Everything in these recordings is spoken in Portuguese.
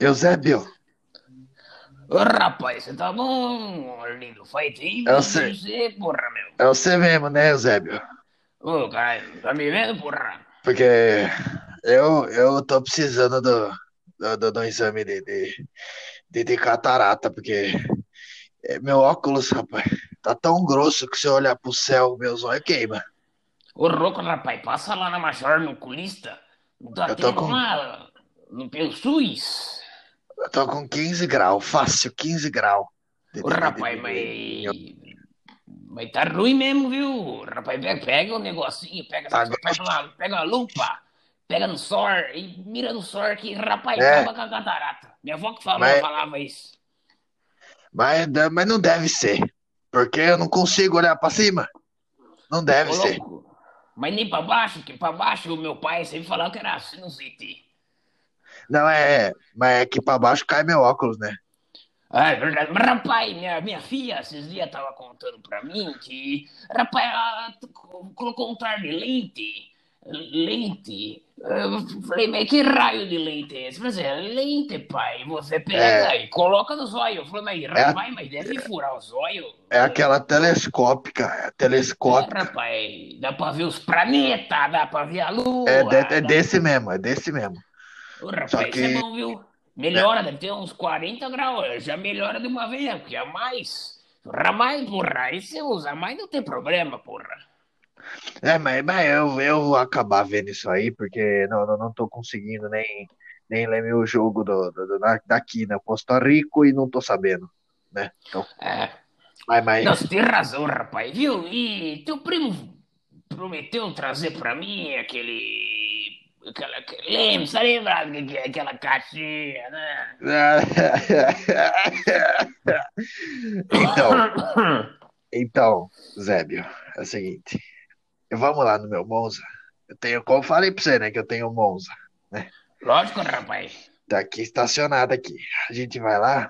Eusébio, Ô, rapaz, você tá bom, lindo? Tempo é que você, você, porra, meu. é você mesmo, né, Eusébio? Ô, caralho, tá me vendo, porra? Porque eu, eu tô precisando do, do, do- do exame de, de, de, de catarata, porque é, meu óculos, rapaz, tá tão grosso que se eu olhar pro céu, meus olhos queimam. Ô, louco, rapaz, passa lá na Major, no oculista. Não tá Eu tô com, lá no SUS? Eu tô com 15 graus, fácil, 15 graus Ô, rapaz, mas... Mas tá ruim mesmo, viu? Rapaz, pega, pega o negocinho, pega, tá pega, uma, pega uma lupa, pega no sor e mira no sor que, rapaz, É, acaba com a catarata. Minha avó que falou, mas, falava isso. mas, mas não deve ser, porque eu não consigo olhar pra cima. Não deve Ô, ser. mas nem pra baixo, que pra baixo o meu pai sempre falava que era sinusite. Não é, mas é que pra baixo cai meu óculos, né? Ah, é verdade. Rapaz, minha, minha filha esses dias tava contando pra mim que, rapaz, ela colocou um par de lente. Lente. Eu falei, mas que raio de lente é esse? Mas é lente, pai. Você pega É, e coloca no zóio. Eu falei, mas é, rapaz, mas deve furar o zóio. é aquela telescópica, é É, telescópica. rapaz, dá pra ver os planetas, dá pra ver a É, lua, de- é desse mesmo, é desse mesmo. Só rapaz, é que bom, viu? é, Melhora, deve ter uns 40 graus. Já melhora de uma vez, né? porque a mais. A mais, porra. Aí você usa mais, não tem problema, porra. é, mas, mas eu, eu vou acabar vendo isso aí, porque não, não, não tô conseguindo nem, nem ler meu jogo do, do, da- daqui, né? Posso estar rico e não tô sabendo, né? Então, É. mas, mas Não, você tem razão, rapaz, viu? E teu primo prometeu trazer pra mim aquele. Aquela, aquele- lembra, você lembra que- aquela caixinha, né? Então, então, Zébio, é o seguinte, vamos lá no meu Monza. Eu tenho, como eu falei pra você, né, que eu tenho Monza, né? Lógico, rapaz. Tá aqui estacionado aqui. A gente vai lá,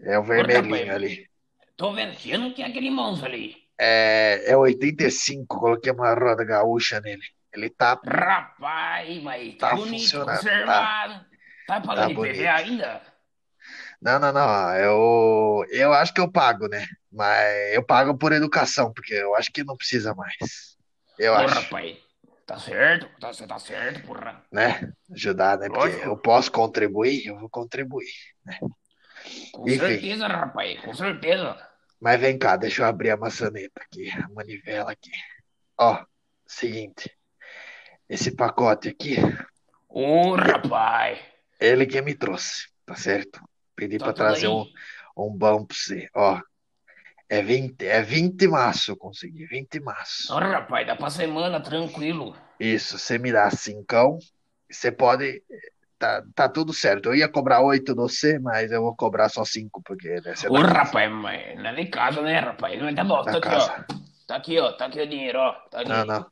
é o vermelhinho rapaz, ali. tô vendo que eu não tinha aquele monstro ali. É, é 85, coloquei uma roda gaúcha nele. Ele tá, Rapaz, mas tá tá bonito, funcionando, tá, conservado. Tá tá pagando IPVA bonito. ainda? Não, não, não, eu, eu acho que eu pago, né? Mas eu pago por educação, porque eu acho que não precisa mais. Eu Ô, acho, rapaz, tá certo, tá, você tá certo, porra. né? Ajudar, né? Porque eu Lógico, posso contribuir, eu vou contribuir, né? com Enfim, certeza, rapaz, com certeza. mas vem cá, deixa eu abrir a maçaneta aqui, a manivela aqui. Ó, seguinte, esse pacote aqui, Ô, rapaz, ele que me trouxe, tá certo? Pedi tá pra tudo trazer um, aí. um bom pra você, ó. É 20, é 20 maço, eu consegui, 20 maço. Ô, rapaz, dá pra semana, tranquilo. Isso, você me dá cincão, você pode, tá, tá tudo certo. Eu ia cobrar oito de você, mas eu vou cobrar só cinco, porque né, é Ô, rapaz, mas não é de casa, né, rapaz? Tá bom, da tá aqui, ó. Tá aqui, ó, tá aqui o dinheiro, ó, tá Não, aqui. não,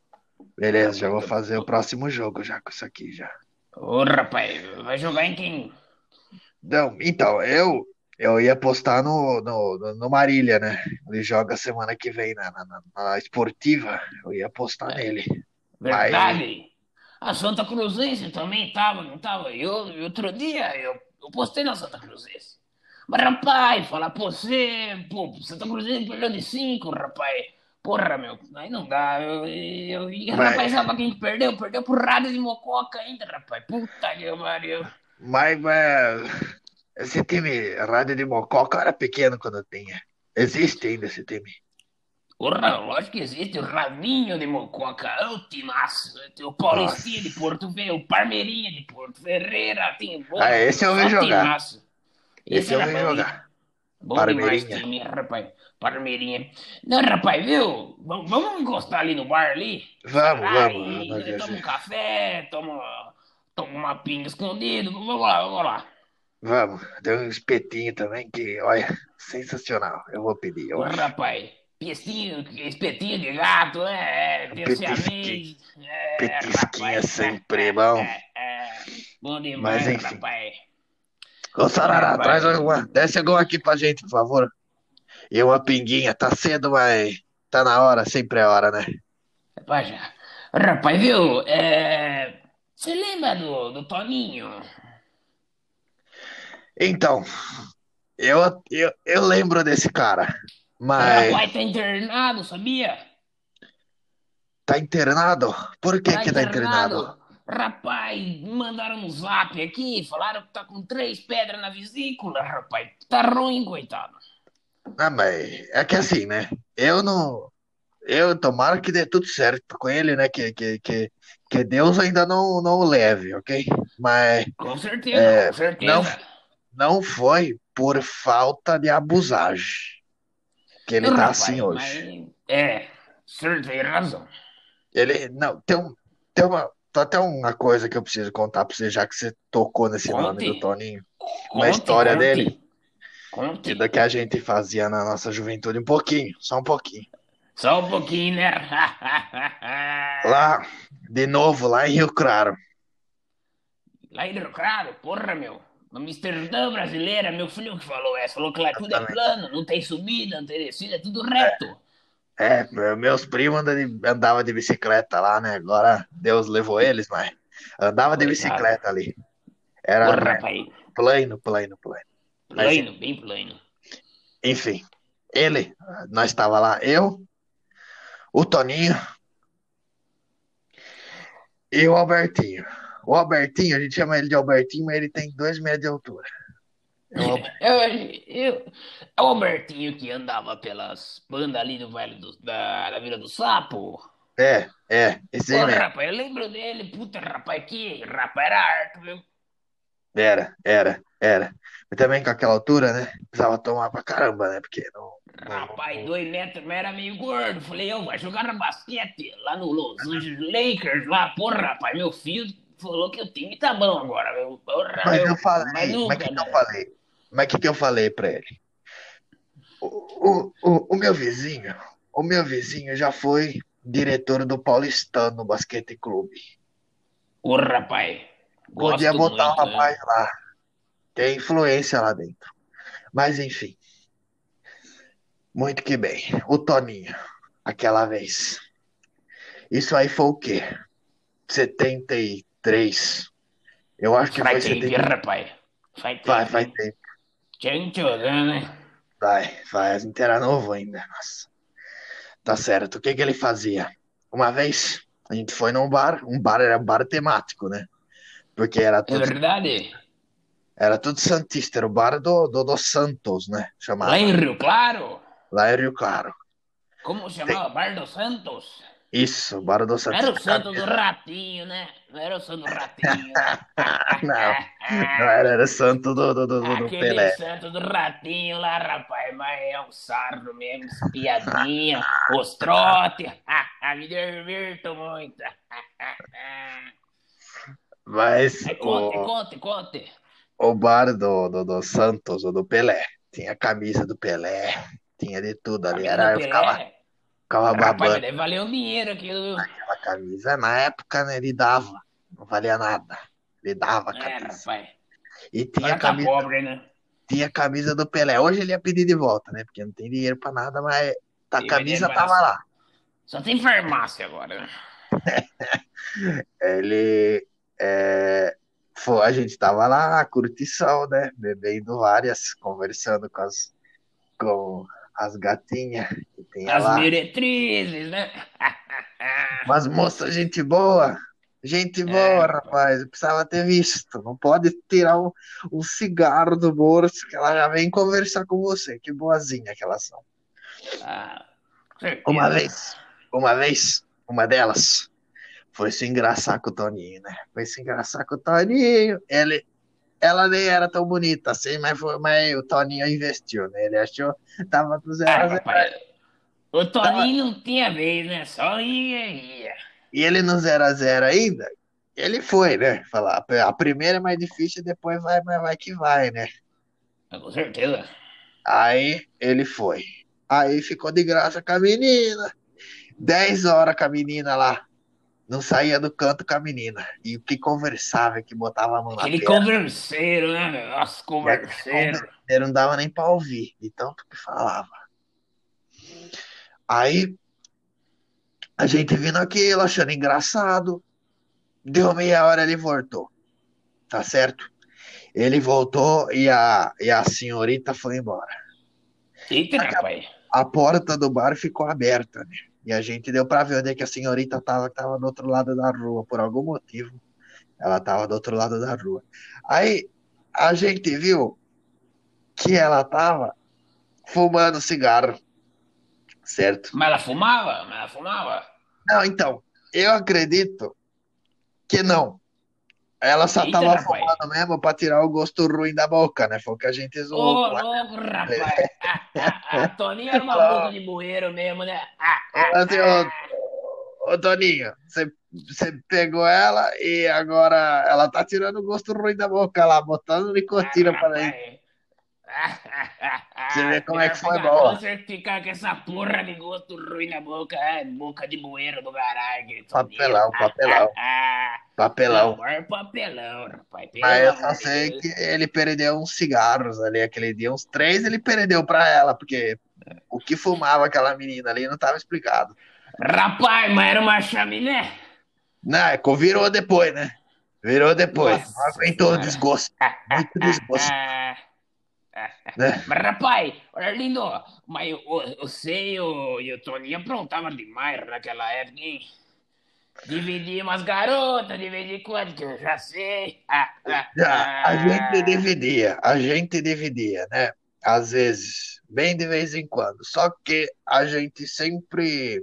beleza, já vou fazer o próximo jogo já com isso aqui já. Ô, rapaz, vai jogar em quem? Não, então, eu eu ia postar no, no, no, Marília, né? Ele joga semana que vem na, na, na- esportiva, eu ia postar É, nele. Mas, verdade. A Santa Cruzense também tava, não tava? Eu, outro dia, eu, eu postei na Santa Cruzense. Mas, rapaz, falar pra você, pô, Santa Cruzense perdeu de cinco, rapaz. Porra, meu, aí não dá. Eu, eu, e, rapaz, mas, sabe quem perdeu? Perdeu pro Rádio de Mococa ainda, rapaz. Puta que pariu. mas, mas esse time, Rádio de Mococa, era pequeno quando eu tinha. Existe ainda esse time. Porra, lógico que existe o Raminho de Mococa, é o timaço. Tem o Paulistinha de. Porto Velho, o Parmeirinha de Porto Ferreira, tem, Ah, porra, esse eu vi jogar. timaço. Esse Esse eu vi jogar. Bom demais time, rapaz. Parmeirinha. Não, rapaz, viu? Vamos vamos encostar ali no bar ali? Vamos, vamos, nós toma um café, toma, toma uma pinga escondido. Vamos lá, vamos lá. Vamos. Tem um espetinho também que, olha, sensacional. Eu vou pedir, eu Ô, rapaz, pestinho, espetinho de gato? É, petisquinho. É, petisquinho é rapaz, é, sempre é, bom. é, é. Bom Mas demais, enfim. rapaz. Ô, Sarará, traz Rapaz, uma. Desce agora aqui pra gente, por favor. E uma pinguinha. Tá cedo, mas tá na hora, sempre é hora, né? rapaz. Rapaz, viu? É, Você lembra do, do Toninho? Então, eu, eu, eu lembro desse cara, O mas rapaz tá internado, sabia? tá internado? Por que Tá que tá internado? internado. Rapaz, mandaram um zap aqui, falaram que tá com três pedras na vesícula, rapaz. Tá ruim, coitado. Ah, mas é que assim, né? Eu não. Eu tomara que dê tudo certo com ele, né? Que, que, que, que Deus ainda não, não o leve, ok? Mas Com certeza, é, com não, certeza. não foi por falta de abusagem que ele tá assim Rapaz, hoje. É, senhor tem razão. Ele. Não, tem, um, tem uma. Tem até uma coisa que eu preciso contar pra você, já que você tocou nesse nome do Conte, Toninho. Uma conte, história dele, conte, que conte. do que a gente fazia na nossa juventude, um pouquinho, só um pouquinho. Só um pouquinho, né? Lá, de novo, lá em Rio Claro. Lá em Rio Claro, porra, meu. No Amsterdã brasileira, meu filho que falou essa. Falou que lá tudo é plano, não tem subida, não tem descida, é tudo reto. É, meu- meus primos andavam de bicicleta lá, né? Agora Deus levou eles, mas andava de bicicleta ali. Era Porra, né, plano, plano, plano. Plano, bem plano. enfim, ele, nós estava lá, eu, o Toninho e o Albertinho. O Albertinho, a gente chama ele de Albertinho, mas ele tem dois metros de altura. É o Albertinho. Eu, é o Albertinho que andava pelas bandas ali do Vale do, da, da Vila do Sapo. É, é, esse aí rapaz, eu lembro dele. Puta, rapaz, que rapaz era arte, viu? Era, era, era. Mas também com aquela altura, né? Precisava tomar pra caramba, né? Porque não, Rapaz, dois metros, mas era meio gordo. Falei, eu, vai jogar no basquete lá no Los Angeles Lakers, lá, porra, rapaz, meu filho falou que o time tá bom agora, meu. Porra, Mas meu. eu falei, mas nunca, que que eu né? falei? Mas que que eu falei pra ele? O, o, o, o meu vizinho, o meu vizinho já foi diretor do Paulistano Basquete Clube. Ô, rapaz, Podia botar o muito, né? rapaz lá. Tem influência lá dentro. Mas enfim, muito que bem. O Toninho, aquela vez. Isso aí foi o quê? 73. Eu acho que foi Faz tempo, 70. rapaz. Faz tempo. Vai, faz tempo. Tchan, né? Vai, vai. A gente era novo ainda. Nossa. Tá certo. O que que ele fazia? Uma vez, a gente foi num bar. Um bar era bar temático, né? Porque era É tudo, verdade? Era tudo Santista. Era o bar do, do, do Santos, né? Lá Chamava. em Rio Claro? Lá em Rio Claro. Como chamava? Bar dos Santos? Isso, o bar do Não Santos. era o Santo do Ratinho, né? Não era o Santo do Ratinho. Não, não era, era santo do, do, do, do Aquele Pelé. santo do ratinho lá, rapaz, mas é um sarro mesmo, espiadinha, os trote, me divirto muito. Mas Aí conte, o, conte, conte. O bar do, do, do Santos, ou do Pelé, tinha camisa do Pelé, tinha de tudo ali. Camisa Era, eu ficava, ficava Rapaz, babando. deve valer um dinheiro aquilo. Aquela camisa, na época, né, ele dava, não valia nada. Ele dava a É, camisa. rapaz. E tinha Agora tá camisa, pobre, né? tinha camisa do Pelé. Hoje ele ia pedir de volta, né? Porque não tem dinheiro pra nada, mas a Tem camisa tava lá. Só tem farmácia agora, né? Ele. É, foi, a gente tava lá, curtição, né? Bebendo várias, conversando com as, com as gatinhas que tinha As lá. meretrizes, né? Mas moça, gente boa. Gente É, boa, rapaz. rapaz. Eu precisava ter visto. Não pode tirar um, um cigarro do bolso que ela já vem conversar com você. Que boazinha que elas são. Ah, Uma vez, uma vez, uma delas foi se engraçar com o Toninho, né? Foi se engraçar com o Toninho. Ele, ela nem era tão bonita assim, mas, foi, mas o Toninho investiu, né? Ele achou, tava do zero Ah, a zero. rapaz. O Toninho não tinha vez, né? Só ia, ia. E ele no 0 a 0 ainda, ele foi, né? Falar, a primeira é mais difícil, depois vai, mas vai que vai, né? Com certeza. Aí ele foi. Aí ficou de graça com a menina. 10 horas com a menina lá. Não saía do canto com a menina. E o que conversava, que botava a mão na Aquele converseiro, né? Nossa, converseiro. Ele não dava nem pra ouvir, de tanto que falava. Aí a gente vindo aquilo, achando engraçado. Deu meia hora, ele voltou. Tá certo? Ele voltou e a, e a senhorita foi embora. Eita, rapaz. a porta do bar ficou aberta, né? E a gente deu pra ver onde é que a senhorita tava, que tava do outro lado da rua, por algum motivo. Ela tava do outro lado da rua. Aí a gente viu que ela tava fumando cigarro, certo? Mas ela fumava? Mas ela fumava? Não, então, eu acredito que não. Ela só Eita, tava rapaz. fumando mesmo pra tirar o gosto ruim da boca, né? Foi o que a gente Ô, zoou com ela. louco, rapaz. Ah, ah, ah, Toninho era uma boca de bueiro mesmo, né? Ah, ah, Assim, ô, ah. ô Toninho, você, pegou ela e agora ela tá tirando o gosto ruim da boca lá, botando nicotina. Ah, ah, ah, ah. Você vê como é que foi câncer que ficar com essa porra de gosto ruim na boca. É, boca de bueiro do. Toninho. Papelão, Ah, papelão. ah, ah. Papelão. É papelão, rapaz. Mas eu só sei Deus. que ele perdeu uns cigarros ali aquele dia, uns três ele perdeu pra ela, porque o que fumava aquela menina ali não tava explicado. Rapaz, mas era uma chaminé. Não, é virou depois, né? Virou depois. Nossa aguentou o desgosto. Muito desgosto? Mas, rapaz, Orlindo, mas o- você e o, e o Toninho aprontavam demais naquela época, hein? Dividir umas garotas, dividir quanto que eu já sei. Ah, ah, Já, a gente ah. dividia, a gente dividia, né? Às vezes, bem de vez em quando. Só que a gente sempre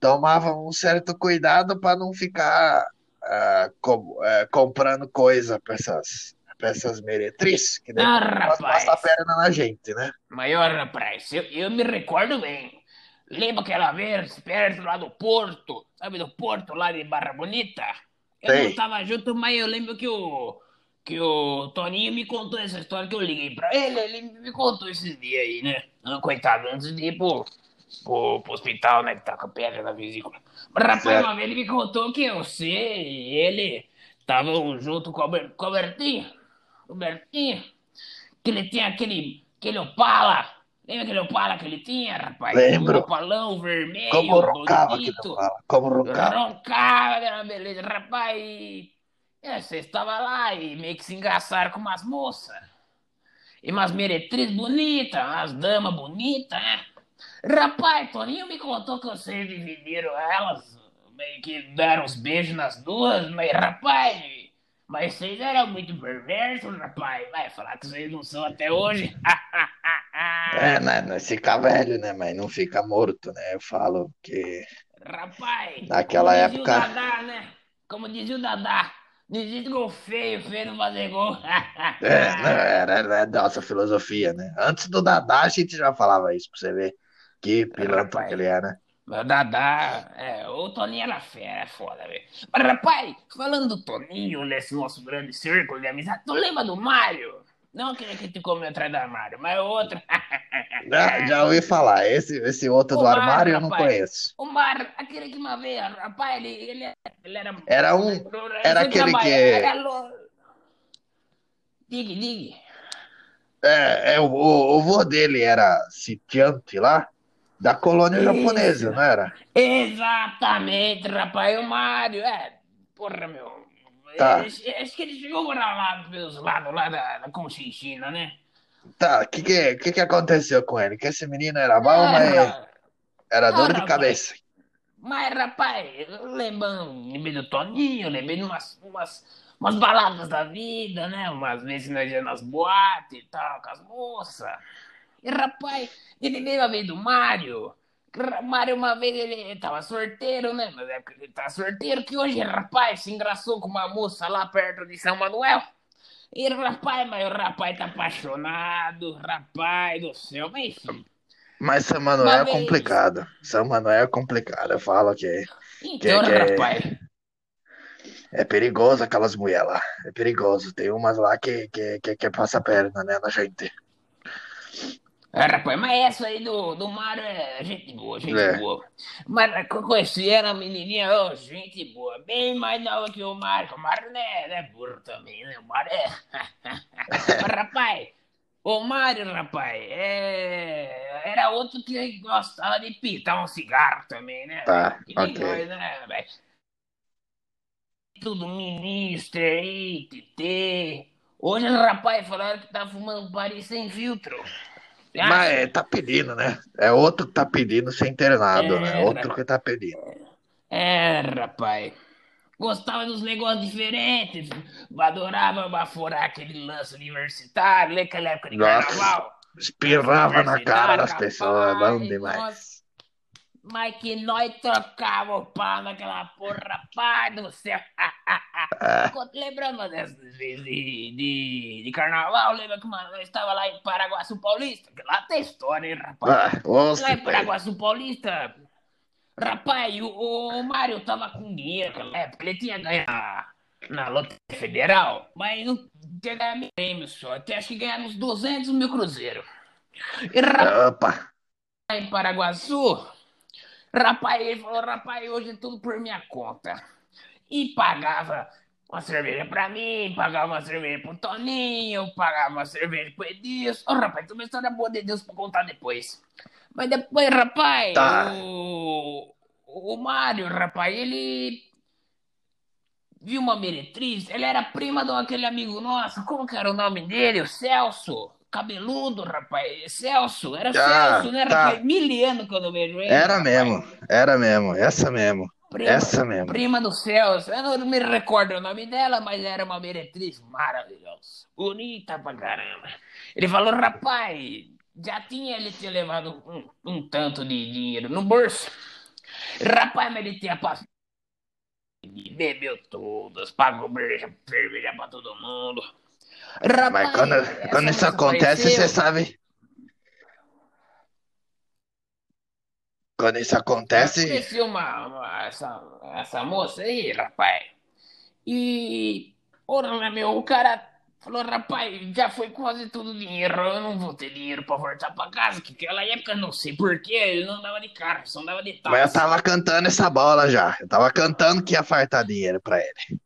tomava um certo cuidado para não ficar ah, com- ah, comprando coisa para essas, pra essas meretrizes, que Ah, depois elas passam a perna na gente, né? Maior, rapaz, eu, eu me recordo bem. Lembra aquela vez perto lá do Porto, sabe, do Porto lá de Barra Bonita? Eu não Sei. estava junto, mas eu lembro que o, que o Toninho me contou essa história que eu liguei pra ele, ele me contou esses dias aí, né? Ah, Coitado, antes de ir pro, pro, pro hospital, né, que tá com a pedra na vesícula. Mas, rapaz, Certo. uma vez ele me contou que você e ele estavam junto com o Albert- com o Albertinho, o Albertinho, que ele tinha aquele, aquele Opala. Lembra aquele Opala que ele tinha, rapaz? Um Lembro. Opalão vermelho, Como roncava bonito. Como roncava. Roncava, era beleza. Rapaz, é, você estava lá e meio que se engraçaram com umas moças. E umas meretrizes bonitas, umas damas bonitas, né? Rapaz, Toninho me contou que vocês dividiram elas, meio que deram uns beijos nas duas, mas rapaz, mas vocês eram muito perversos, rapaz. Vai falar que vocês não são até hoje. É, né? Nós fica velho, né? Mas não fica morto, né? Eu falo que Rapaz, naquela como época. dizia o Dadá, né? Como dizia o Dadá, existe gol feio, feio não fazer gol. É, não, era, era nossa filosofia, né? Antes do Dadá a gente já falava isso pra você ver que pilantra que ele é, né? Dadá, é, o Toninho era fera, é foda, velho. Mas, rapaz, falando do Toninho, nesse nosso grande círculo de amizade, tu lembra do Mário? Não aquele que te comeu atrás do armário, mas o outro. Já, já ouvi falar. Esse, esse outro O do Mário, armário eu não rapaz. conheço. O Mário, aquele que uma vez, rapaz, ele, ele, ele era. Era um. ele Era aquele que. Era lo... Diga, diga. É, é, o, o, o vô dele era sitiante lá, da colônia japonesa, Isso. não era? Exatamente, rapaz, o Mário, é, porra, meu, Tá. acho que ele morar lá pelos lados lá da, da Conchinchina, né? Tá, o que, que, que, que aconteceu com ele? Que esse menino era bom, mas ra- era dor ah, de rapaz. cabeça. mas, rapaz, lembrando, lembrei do Toninho, lembrei de umas, umas, umas baladas da vida, né, umas vezes nós ia nas boates e tal, com as moças, rapaz, ele veio a vez do Mário, Mário, uma vez ele tava sorteiro, né? Mas é ele tá sorteiro que hoje, rapaz, se engraçou com uma moça lá perto de São Manuel. E rapaz, mas o rapaz tá apaixonado, rapaz do céu, mas enfim. Mas São Manuel Uma é complicado. São Manuel é complicado. Eu falo que Então, que- rapaz, é perigoso aquelas mulheres lá. É perigoso. Tem umas lá que, que, que, que passa a perna, né, na gente. É, rapaz, mas essa aí do, do Mário é gente boa, gente É. boa. Mas eu conheci ela, menininha, ó, gente boa, bem mais nova que o Mário. O Mário não é, não é burro também, né? O Mário é. Mas, rapaz, o Mário, rapaz, é... era outro que gostava de pitar um cigarro também, né? Tá, Que nem ok. nós, né? Tudo ministro aí, TT, Hoje os rapazes falaram que tá fumando Paris sem filtro. Mas é, tá pedindo, né? É outro que tá pedindo ser internado, né? É, Outro rapaz. que tá pedindo. É, rapaz. Gostava dos negócios diferentes. Adorava baforar aquele lance universitário, lembra aquela época de Nossa, carnaval? espirrava na cara das pessoas, bom demais. nossa. Mas que nós trocava o pau naquela porra, rapaz do céu. Lembrando dessas vezes de, de, de carnaval, lembra que mano, nós estava lá em Paraguaçu Paulista? Lá tem história, hein, rapaz? ah, ouça, Lá em pai. Paraguaçu Paulista, rapaz, o, o Mário tava com dinheiro naquela época, ele tinha ganho na, na Loteria Federal, mas não tinha ganhado prêmio só, até acho que ganhar uns 200 mil cruzeiros. E rapaz, Opa, em Paraguaçu, rapaz, ele falou, rapaz, hoje é tudo por minha conta. E pagava uma cerveja pra mim, pagava uma cerveja pro Toninho, pagava uma cerveja pro Edilson. Ô, rapaz, tem uma história boa de Deus pra contar depois. Mas depois, rapaz, Tá. o, o Mário, rapaz, ele viu uma meretriz, ele era prima de aquele amigo nosso, como que era o nome dele? O Celso. Cabeludo, rapaz. Celso, era Ah, Celso, né? Era tá. faz mil anos que eu vejo ele. era rapaz. mesmo, era mesmo, essa mesmo, Prima, essa mesmo. prima do Celso. Eu não me recordo o nome dela, mas era uma meretriz maravilhosa. Bonita pra caramba. Ele falou, rapaz, já tinha ele tinha levado um, um tanto de dinheiro no bolso. Rapaz, mas ele tinha passado. Bebeu todas, pagou cerveja pra todo mundo. Rapaz, Mas quando, quando isso acontece, você sabe. Quando isso acontece, Conheci uma, uma- essa, essa moça aí, rapaz. E, ora, né, meu, o cara falou, rapaz, já foi quase todo o dinheiro, eu não vou ter dinheiro pra voltar pra casa, que aquela época, não sei porquê, ele não andava de carro, só andava de mas eu táxi. tava cantando essa bola já. Eu tava cantando que ia fartar dinheiro pra ele.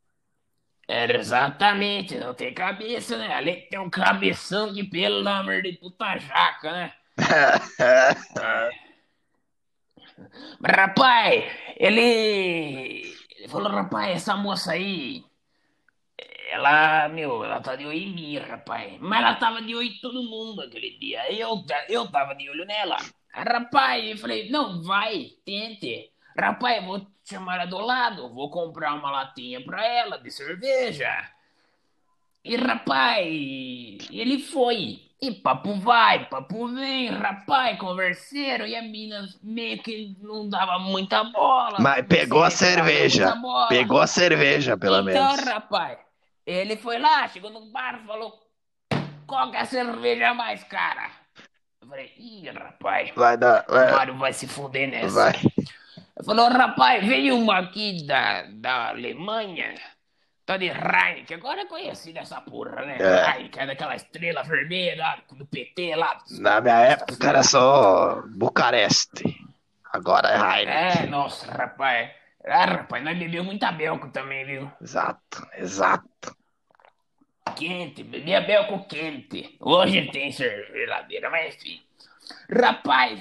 Era exatamente, não tem cabeça, né? Além de ter um cabeção que, pelo amor de puta jaca, né? Mas, rapaz, ele, ele falou, rapaz, essa moça aí, ela, meu, ela tá de olho em mim, rapaz. Mas ela tava de olho em todo mundo aquele dia. Eu, eu tava de olho nela. Rapaz, eu falei, não, vai, tente. Rapaz, vou chamar ela do lado, vou comprar uma latinha pra ela de cerveja. E, rapaz, ele foi. E papo vai, papo vem, rapaz, converseiro. E a mina meio que não dava muita bola. Mas pegou a cerveja. Pegou a cerveja, pelo então, menos. rapaz, ele foi lá, chegou no bar e falou: qual que é a cerveja mais cara? Eu falei: ih, rapaz, Vai dar. o Vai. Mário vai se fuder nessa. vai. Falou: rapaz, veio uma aqui da, da Alemanha, tá de Heineken, agora é conhecida essa porra, né? É. Heineken, é daquela estrela vermelha lá, do PT lá. Na minha época era só Bucareste. Agora é É, Heineken. nossa, rapaz. Ah, rapaz, nós bebemos muita belco também, viu? Exato, exato. quente, bebia belco quente. Hoje tem geladeira, mas enfim. Rapaz,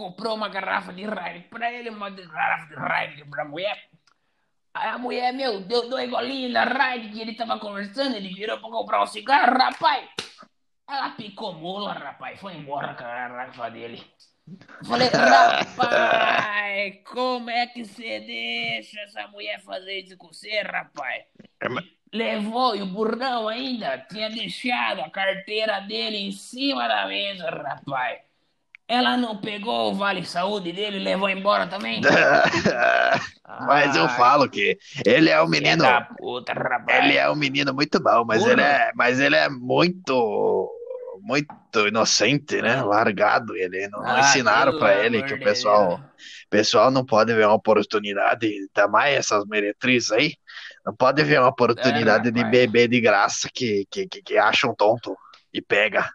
comprou uma garrafa de Heineken pra ele, uma garrafa de Heineken pra mulher. Aí a mulher, meu, deu dois golinhos da Heineken, ele tava conversando, ele virou pra comprar um cigarro, rapaz. Ela picou mula, rapaz, foi embora com a garrafa dele. Falei, rapaz, como é que você deixa essa mulher fazer isso com você, rapaz? Levou e o burdão ainda tinha deixado a carteira dele em cima da mesa, rapaz. Ela não pegou o Vale Saúde dele e levou embora também? Mas eu Ai, falo que ele é um menino. puta. Ele é um menino muito bom, mas ele é, mas ele é muito, muito inocente, né? Largado. Ele não, Ah, ensinaram pra ele que o de pessoal, pessoal não pode ver uma oportunidade, ainda mais essas meretrizes aí, não pode ver uma oportunidade de rapaz. beber de graça que, que, que, que acham tonto e pega.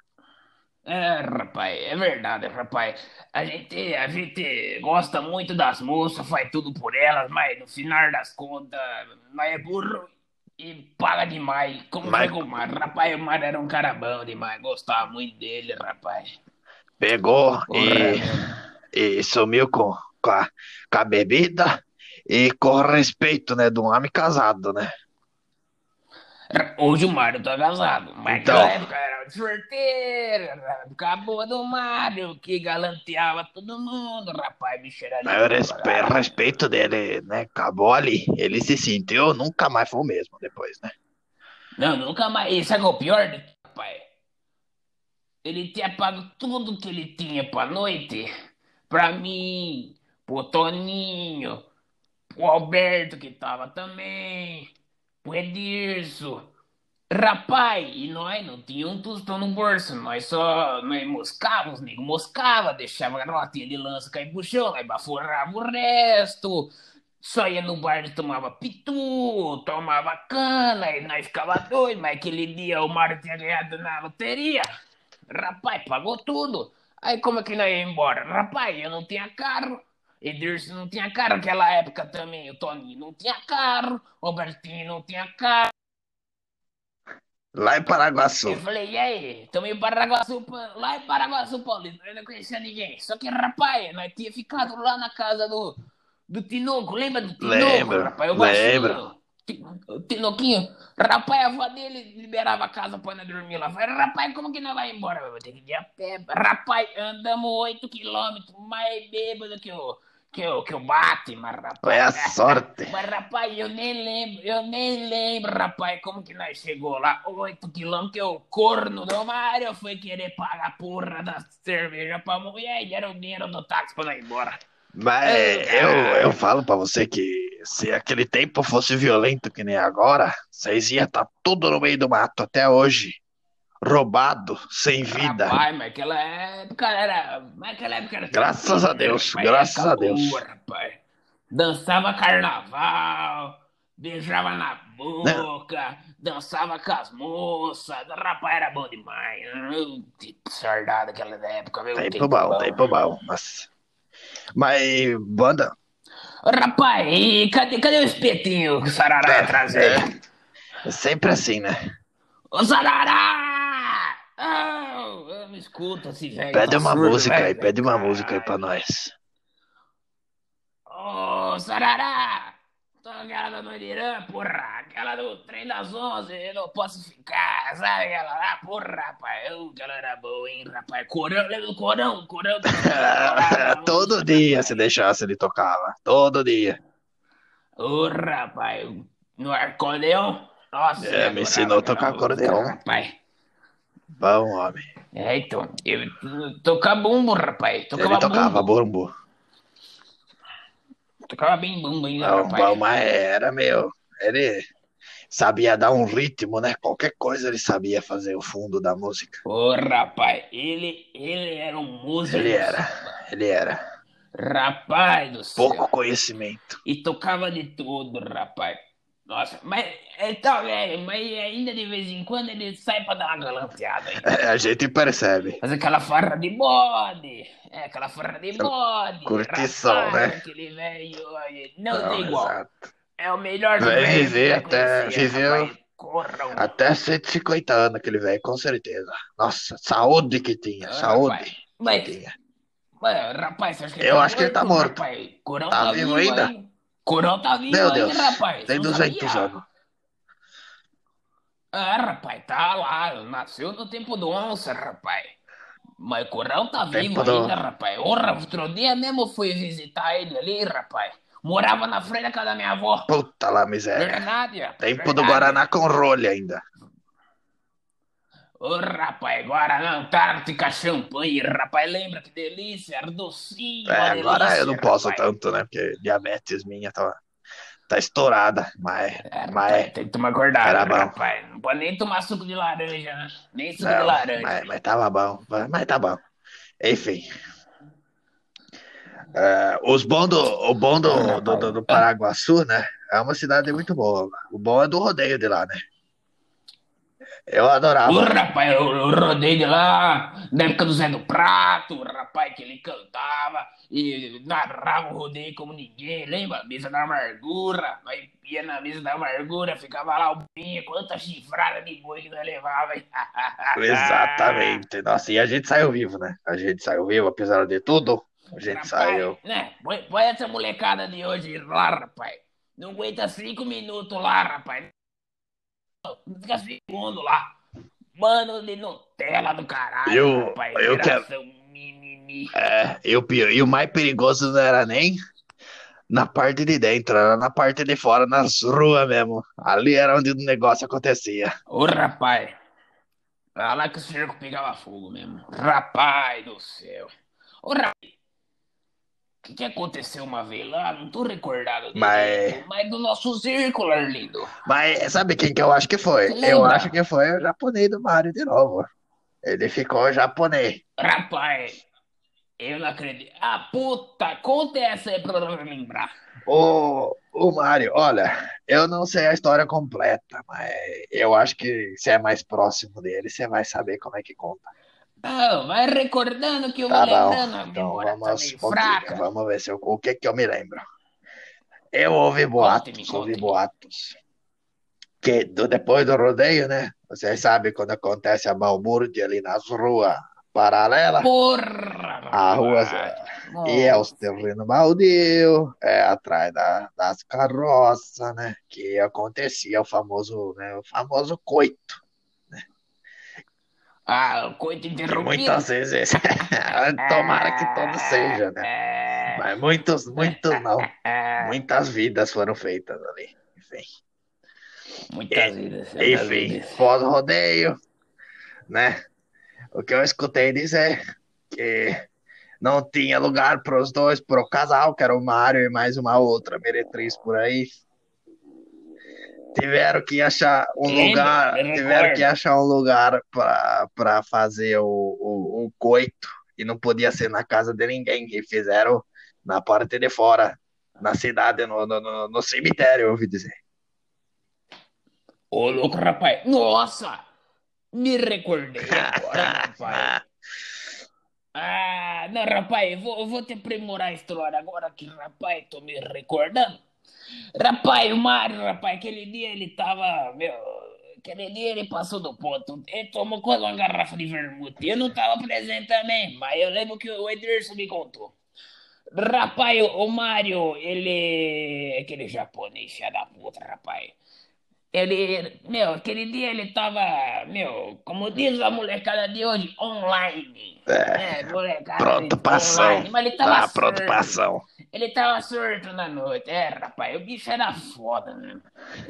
É, rapaz, é verdade, rapaz. A gente, a gente gosta muito das moças, faz tudo por elas, mas no final das contas, nós é burro e paga demais. Como Mas- com o Mar? Rapaz, o Mar era um cara bom demais, gostava muito dele, rapaz. Pegou e, meu. e sumiu com, com, a, com a bebida e com o respeito, né, de um homem casado, né? Hoje o Mário tá casado, mas Então. naquela época era sorteiro, boa do Mário, que galanteava todo mundo, rapaz, bicho era lindo, respe- cara. respeito dele, né? Acabou ali. Ele se sentiu, nunca mais foi o mesmo depois, né? Não, nunca mais. E sabe o pior, rapaz? Ele tinha pago tudo que ele tinha pra noite pra mim, pro Toninho, pro Alberto que tava também, Edirso. Rapaz, e nós não tinha um tostão no bolso, nós só nós moscava, os negros moscava, deixava a notinha de lança cair pro chão, nós baforava o resto. Só ia no bar e tomava pitu, tomava cana, e nós ficava doidos, mas aquele dia o Mário tinha ganhado na loteria. Rapaz, pagou tudo. Aí como é que nós ia embora? Rapaz, eu não tinha carro. Edirce não tinha carro naquela época também. O Toninho não tinha carro. O Albertinho não tinha carro. Lá em Paraguaçu. Eu falei, e aí? Tomei em Paraguaçu, pa- lá em Paraguaçu, Paulista. Eu não conhecia ninguém. Só que, rapaz, nós tinha ficado lá na casa do, do Tinoco. Lembra do Tinoco, Lembro, rapaz? Eu lembro. Ti- O Tinoquinho, rapaz, a avó dele liberava a casa pra nós dormir lá. Falei, rapaz, como que nós vai embora? Eu vou ter que ir a pé. Rapaz, andamos 8 quilômetros, mais bêbado que o, que o, que o Batman, rapaz. Foi a sorte. Mas, rapaz, eu nem lembro, eu nem lembro, rapaz, como que nós chegou lá. 8 quilômetros, que o corno do Mário foi querer pagar a porra da cerveja pra mulher e era o dinheiro do táxi pra nós ir embora. Mas eu, eu falo pra você que se aquele tempo fosse violento que nem agora, vocês iam estar tudo no meio do mato até hoje. Roubado, sem vida. Rapaz, mas aquela época era. Mas aquela época era. Graças a Deus, Rapaz, graças a Deus. boa, rapaz. Dançava carnaval, beijava na boca, dançava com as moças. Rapaz, era bom demais. Hum, Que sardada aquela época, meu. Tempo bom, tempo bom. Nossa. Mas, banda, Rapaz, cadê, cadê o espetinho que o Sarará ia trazer? é sempre assim, né? Ô Sarará! Oh, me escuta, esse velho. Pede tá uma surdo, música aí, velho, pede uma música aí pra nós. Ô, Sarará! Tô aquela da Noirã, porra! Aquela do trem das 11, eu não posso ficar, sabe aquela lá? Porra, rapaz! Eu, aquela era boa, hein, rapaz? Corão, lembra do Corão? Corão do Todo dia, se deixasse, ele tocava. Todo dia. Ô, rapaz! No acordeão? Nossa, É, me ensinou a tocar acordeão. Rapaz. Bom, homem. É, então, eu tocava bumbo, rapaz. Tocava Ele tocava bumbo. bumbo. Tocava bem bumbo ainda, bom, mas era, meu. Ele sabia dar um ritmo, né? Qualquer coisa ele sabia fazer o fundo da música. Ô, rapaz, ele, ele era um músico. Ele era, ele era. Rapaz do céu. Pouco conhecimento. E tocava de tudo, rapaz. Nossa, mas ele tá velho, mas ainda de vez em quando ele sai pra dar uma galanteada. É, a gente percebe. Fazer aquela farra de bode. É, aquela farra de bode. curtição, né? Aquele velho, não, Não, tem igual. exato. É o melhor Vai velho que viver até- viveu. Corram. Até 150 anos aquele velho, com certeza. Nossa, saúde que tinha, Ah, saúde rapaz. que Mas, tinha. mas, rapaz, que Eu acho que ele tá morto. Rapaz? Tá tá, vivo vivo ainda? aí. Corão tá vivo Meu aí, Deus, rapaz. tem Você não 200 sabia? anos. Ah, rapaz, tá lá. Nasceu no tempo do onça, rapaz. Mas Corão tá Tempo vivo do- ainda, rapaz. Ora, outro dia mesmo fui visitar ele ali, rapaz. Morava na frente da casa da minha avó. Puta lá, miséria. Verdade, rapaz. Tempo do verdade. Guaraná com rolha ainda. Ô, rapaz, Guaraná Antártica, champanhe, rapaz. Lembra que delícia? Era docinho, É, uma agora delícia, eu não posso rapaz. tanto, né? Porque diabetes minha tá, tá estourada. Mas, É, mas, rapaz, tem que tomar cuidado, bom. rapaz. Não pode nem tomar suco de laranja, né? Nem suco de não, laranja. mas, mas tava bom. Mas tá bom. Enfim. É, os bons do, o bom do, do, do, do Paraguaçu, né? É uma cidade muito boa. O bom é do rodeio de lá, né? Eu adorava. Rapaz, eu, eu rodei de lá na época do Zé do Prato, rapaz, que ele cantava e narrava o rodeio como ninguém, lembra? Mesa da Amargura, aí ia na mesa da Amargura, ficava lá o binho, quanta chifrada de boi que nós levava? Exatamente. Nossa, e a gente saiu vivo, né? A gente saiu vivo, apesar de tudo. A gente Rapaz, saiu. né? Põe, põe essa molecada de hoje lá, rapaz. Não aguenta cinco minutos lá, rapaz. Fica segundo lá. Mano de Nutella do caralho, Eu- rapaz. eu quero-. É, e pior- e o mais perigoso não era nem na parte de dentro, era na parte de fora, nas ruas mesmo. Ali era onde o negócio acontecia. Ô, rapaz. Lá que o circo pegava fogo mesmo. Rapaz do céu. Ô, rapaz. O que, que aconteceu uma vez lá? Não tô recordado Mas- mas do nosso círculo, Arlindo. Mas sabe quem que eu acho que foi? Eu acho que foi o japonês do Mario de novo. Ele ficou japonês. Rapaz, eu não acredito. Ah, puta, conta essa aí pra eu lembrar. O, o Mario, olha, eu não sei a história completa, mas eu acho que se é mais próximo dele, você vai saber como é que conta. Não, vai recordando que eu Tá vou bom. lembrando. A Então tá vamos pouquinhos. fraca. Vamos ver se eu, o que que eu me lembro. Eu ouvi boatos, Conte-me, ouvi conte-me. boatos. Que do- depois do rodeio, né? Vocês sabem quando acontece a balbúrdia ali nas ruas paralelas. Porra! A rua. E é os terrenos baldios, é atrás da- das carroças, né? Que acontecia o famoso, né? O famoso coito. Ah, coito interrompido. muitas vezes, tomara que todo seja, né? É, Mas muitos, muitos não. é, Muitas vidas foram feitas ali. Enfim, muitas vidas. muitas enfim, pós-rodeio, né? O que eu escutei dizer que não tinha lugar para os dois, para o casal, que era o Mário e mais uma outra meretriz por aí. Tiveram que achar um Lembro, lugar, tiveram que achar um lugar para fazer o, o, o coito e não podia ser na casa de ninguém. E fizeram na parte de fora, na cidade, no, no, no, cemitério, eu ouvi dizer. Ô, louco, rapaz. Nossa! Me recordei agora, rapaz. Ah, não, rapaz, vou, vou te aprimorar a história agora que, rapaz, tô me recordando. Rapaz, o Mário, rapaz, aquele dia ele tava, meu, aquele dia ele passou do ponto. Ele tomou quase uma garrafa de vermute. Eu não tava presente também, mas eu lembro que o Ederson me contou. Rapaz, o Mário, ele. Aquele japonês, filha da puta, rapaz. Ele, meu, aquele dia ele tava, meu, como diz a molecada de hoje, online. É, É, molecada pronto ação. online, mas ele tava Tá pronto surdo. pra ação. Ele tava surto na noite. É, rapaz, o bicho era foda, né?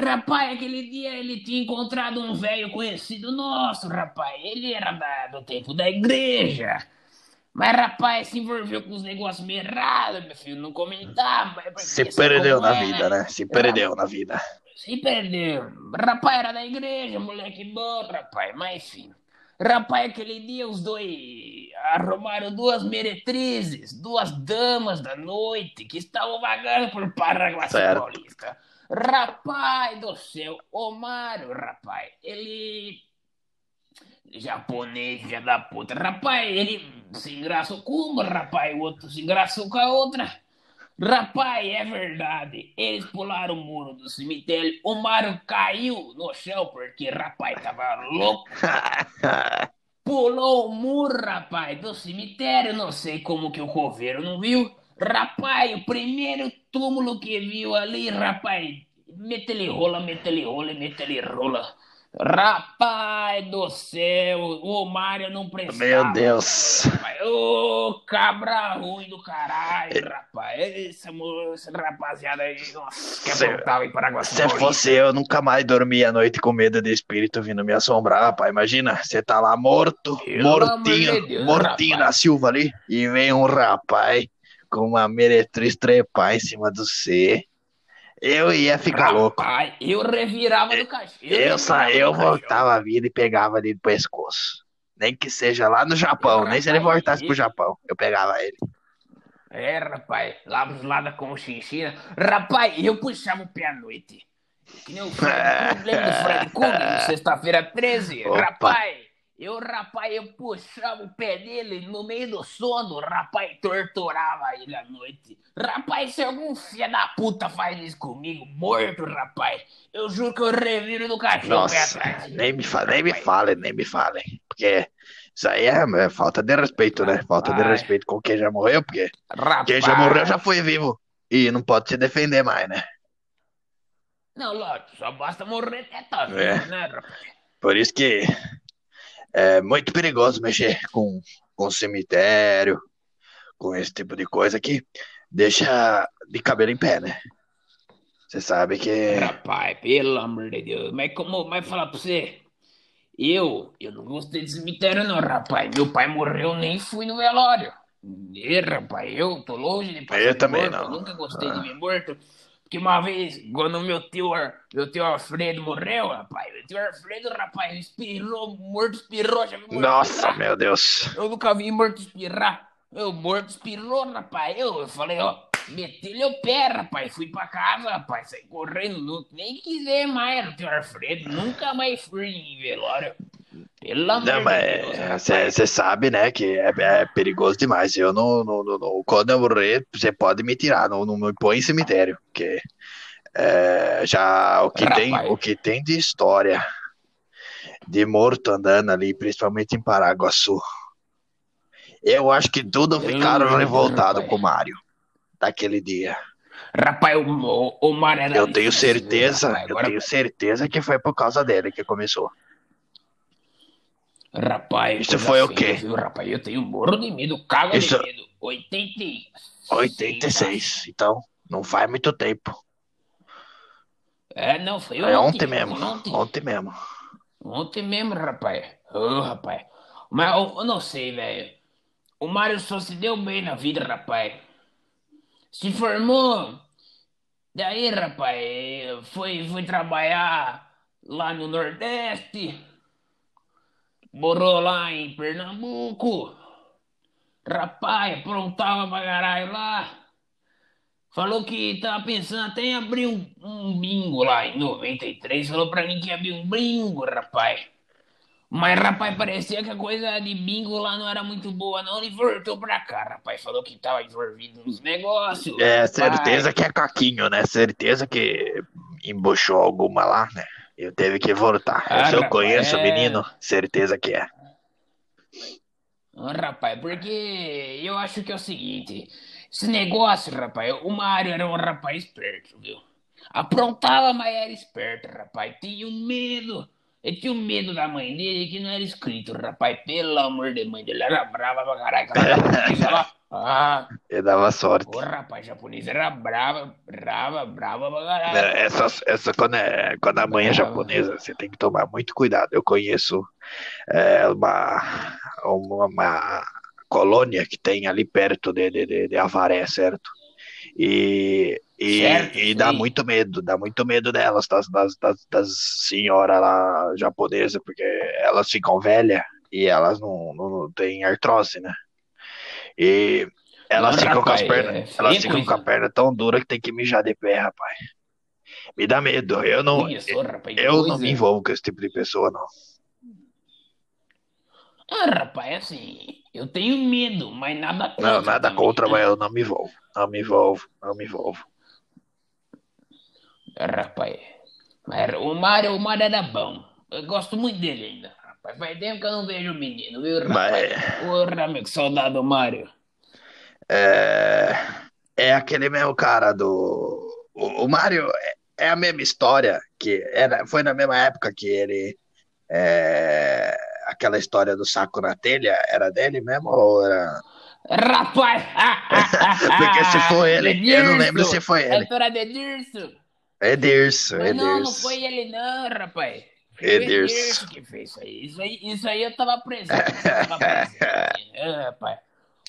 Rapaz, aquele dia ele tinha encontrado um velho conhecido nosso, rapaz. Ele era da- do tempo da igreja. Mas, rapaz, se envolveu com os negócios meio errados, meu filho. Não comentava. porque Se perdeu na é, vida, né? Se perdeu na vida. Se perdeu. Rapaz, era da igreja, moleque bom, rapaz. Mas enfim. Rapaz, aquele dia os dois arrumaram duas meretrizes, duas damas da noite que estavam vagando por Paraguai. Paulista. Rapaz do céu, o Mário, rapaz, ele. Japonês, filha da puta. Rapaz, ele se engraçou com uma, rapaz, o outro se engraçou com a outra. Rapaz, é verdade. Eles pularam o muro do cemitério. O Mário caiu no chão porque, rapaz, tava louco. Pulou o muro, rapaz, do cemitério. Não sei como que o coveiro não viu. Rapaz, o primeiro túmulo que viu ali, rapaz, mete-lhe rola, mete-lhe rola, mete-lhe rola. Rapaz do céu, o Mário não prestava. Meu Deus. Ô, cabra ruim do caralho, rapaz. Essa, essa rapaziada aí, nossa, que Se- aprontava em Paraguai. Se fosse eu, nunca mais dormia à noite com medo de espírito vindo me assombrar, rapaz. Imagina, você tá lá morto, Pelo mortinho, de Deus, mortinho rapaz. na Silva ali, e vem um rapaz com uma meretriz trepar em cima do C. Eu ia ficar louco. Rapaz, eu revirava do cachorro. Eu, sa eu voltava a vida e pegava ele do pescoço. Nem que seja lá no Japão, nem se ele Rapaz, voltasse pro e- Japão, eu pegava ele. É, rapaz, lá pros lados com o chinchina. Rapaz, eu puxava o pé à noite. Que nem o Fred lembra do Fred sexta-feira 13? Opa. Rapaz, eu, rapaz, eu puxava o pé dele no meio do sono, rapaz, torturava ele à noite. Rapaz, se algum filho da puta faz isso comigo, morto, rapaz, eu juro que eu reviro do cachorro Nossa, atrás. nem me, fa nem me Rapaz. fale, nem me fale. Porque isso aí é, é falta de respeito, né? Falta de Rapaz. respeito com quem já morreu, porque Rapaz. quem já morreu já foi vivo. E não pode se defender mais, né? Não, lógico, só basta morrer até tá vivo, É. né, rapaz? Por isso que é muito perigoso mexer com, com cemitério, com esse tipo de coisa que deixa de cabelo em pé, né? Você sabe que. Rapaz, pelo amor de Deus. Mas como vai falar pra você? Eu, eu não gostei de cemitério não, rapaz. Meu pai morreu, nem fui no velório. E, rapaz, eu tô longe de passar Eu também morto. não. Eu nunca gostei de ver morto. Porque uma vez, quando meu tio, meu tio Alfredo morreu, rapaz, meu tio Alfredo, rapaz, espirrou, morto espirrou, já viu morto Nossa, espirrar? meu Deus. Eu nunca vi morto espirrar. Eu, morto espirrou, rapaz. Eu, eu falei, ó, meti-lhe o pé, rapaz. Fui pra casa, rapaz. Saí correndo. Não, nem quiser mais, tio Alfredo. Nunca mais fui em velório. Pelo amor Não, de mas você sabe, né, que é, é perigoso demais. Eu não, não, não, Quando eu morrer, você pode me tirar, não, não me põe em cemitério, porque é, já o que tem, o que tem de história de morto andando ali, principalmente em Paraguaçu. Eu acho que tudo ficaram rapaz. com o Mário daquele dia. Rapaz, o, o, mar era Eu tenho certeza, rapaz. eu Agora, tenho certeza que foi por causa dele que começou. rapaz, Isso foi o feia, quê? Viu, rapaz, eu tenho morro de medo, cago Isso- de medo. 86. 86, então não faz muito tempo. É, não, foi É ontem. ontem mesmo, Ontem. ontem mesmo. Ontem mesmo, rapaz. Ô, rapaz. Mas eu, eu não sei, velho. O Mário só se deu bem na vida, rapaz. Se formou. Daí, rapaz, foi, foi trabalhar lá no Nordeste. Morou lá em Pernambuco. Rapaz, aprontava pra caralho lá. Falou que tava pensando até em abrir um, um bingo lá em 93. Falou pra mim que ia abrir um bingo, rapaz. Mas, rapaz, parecia que a coisa de bingo lá não era muito boa, não. Ele voltou pra cá, rapaz. Falou que tava envolvido nos negócios. É, rapaz. certeza que é caquinho, né? Certeza que embuchou alguma lá, né? Eu teve que voltar. Ah, eu rapaz, conheço o é. menino, certeza que é. Ah, Rapaz, porque eu acho que é o seguinte: esse negócio, rapaz, o Mário era um rapaz esperto, viu? Aprontava, mas era esperto, rapaz. Tinha um medo. Ele tinha um medo da mãe dele que não era escrito, rapaz. Pelo amor de mãe dele, era brava pra caralho. Lá. Ah, Ele dava sorte. o rapaz japonês era brava, brava, brava pra caralho. É, Essa, essa quando, é, quando a mãe é japonesa, você tem que tomar muito cuidado. Eu conheço é, uma, uma, uma colônia que tem ali perto de, de, de, de Avaré, certo? E, e, Certo, e dá muito medo, dá muito medo delas, das, das, das, das senhoras lá japonesas, porque elas ficam velhas e elas não, não, não têm artrose, né? E elas ficam com as rapaz, pernas, é elas ficam coisa. com a perna tão dura que tem que mijar de pé, rapaz. Me dá medo. Eu não, só, rapaz, eu não me envolvo com esse tipo de pessoa, não. Ah, rapaz, assim, eu tenho medo, mas nada contra. Não, nada também, contra, mas eu não me envolvo. Não me envolvo, não me envolvo. Rapaz, mas o Mário, o Mário era bom. Eu gosto muito dele ainda. Rapaz, faz tempo que eu não vejo o menino, viu, rapaz? Porra, meu, que saudade do Mário. É, é aquele mesmo cara do. O, o Mário é, é a mesma história que era, foi na mesma época que ele. é, aquela história do saco na telha era dele mesmo ou era. Rapaz! Porque se for ele, eu não lembro se foi É ele. história de Edirson. Edirson, Mas não, não foi ele não, rapaz. Foi o Edirson. Edirson que fez isso aí. Isso aí, isso aí eu tava presente. Eu tava presente. É, rapaz.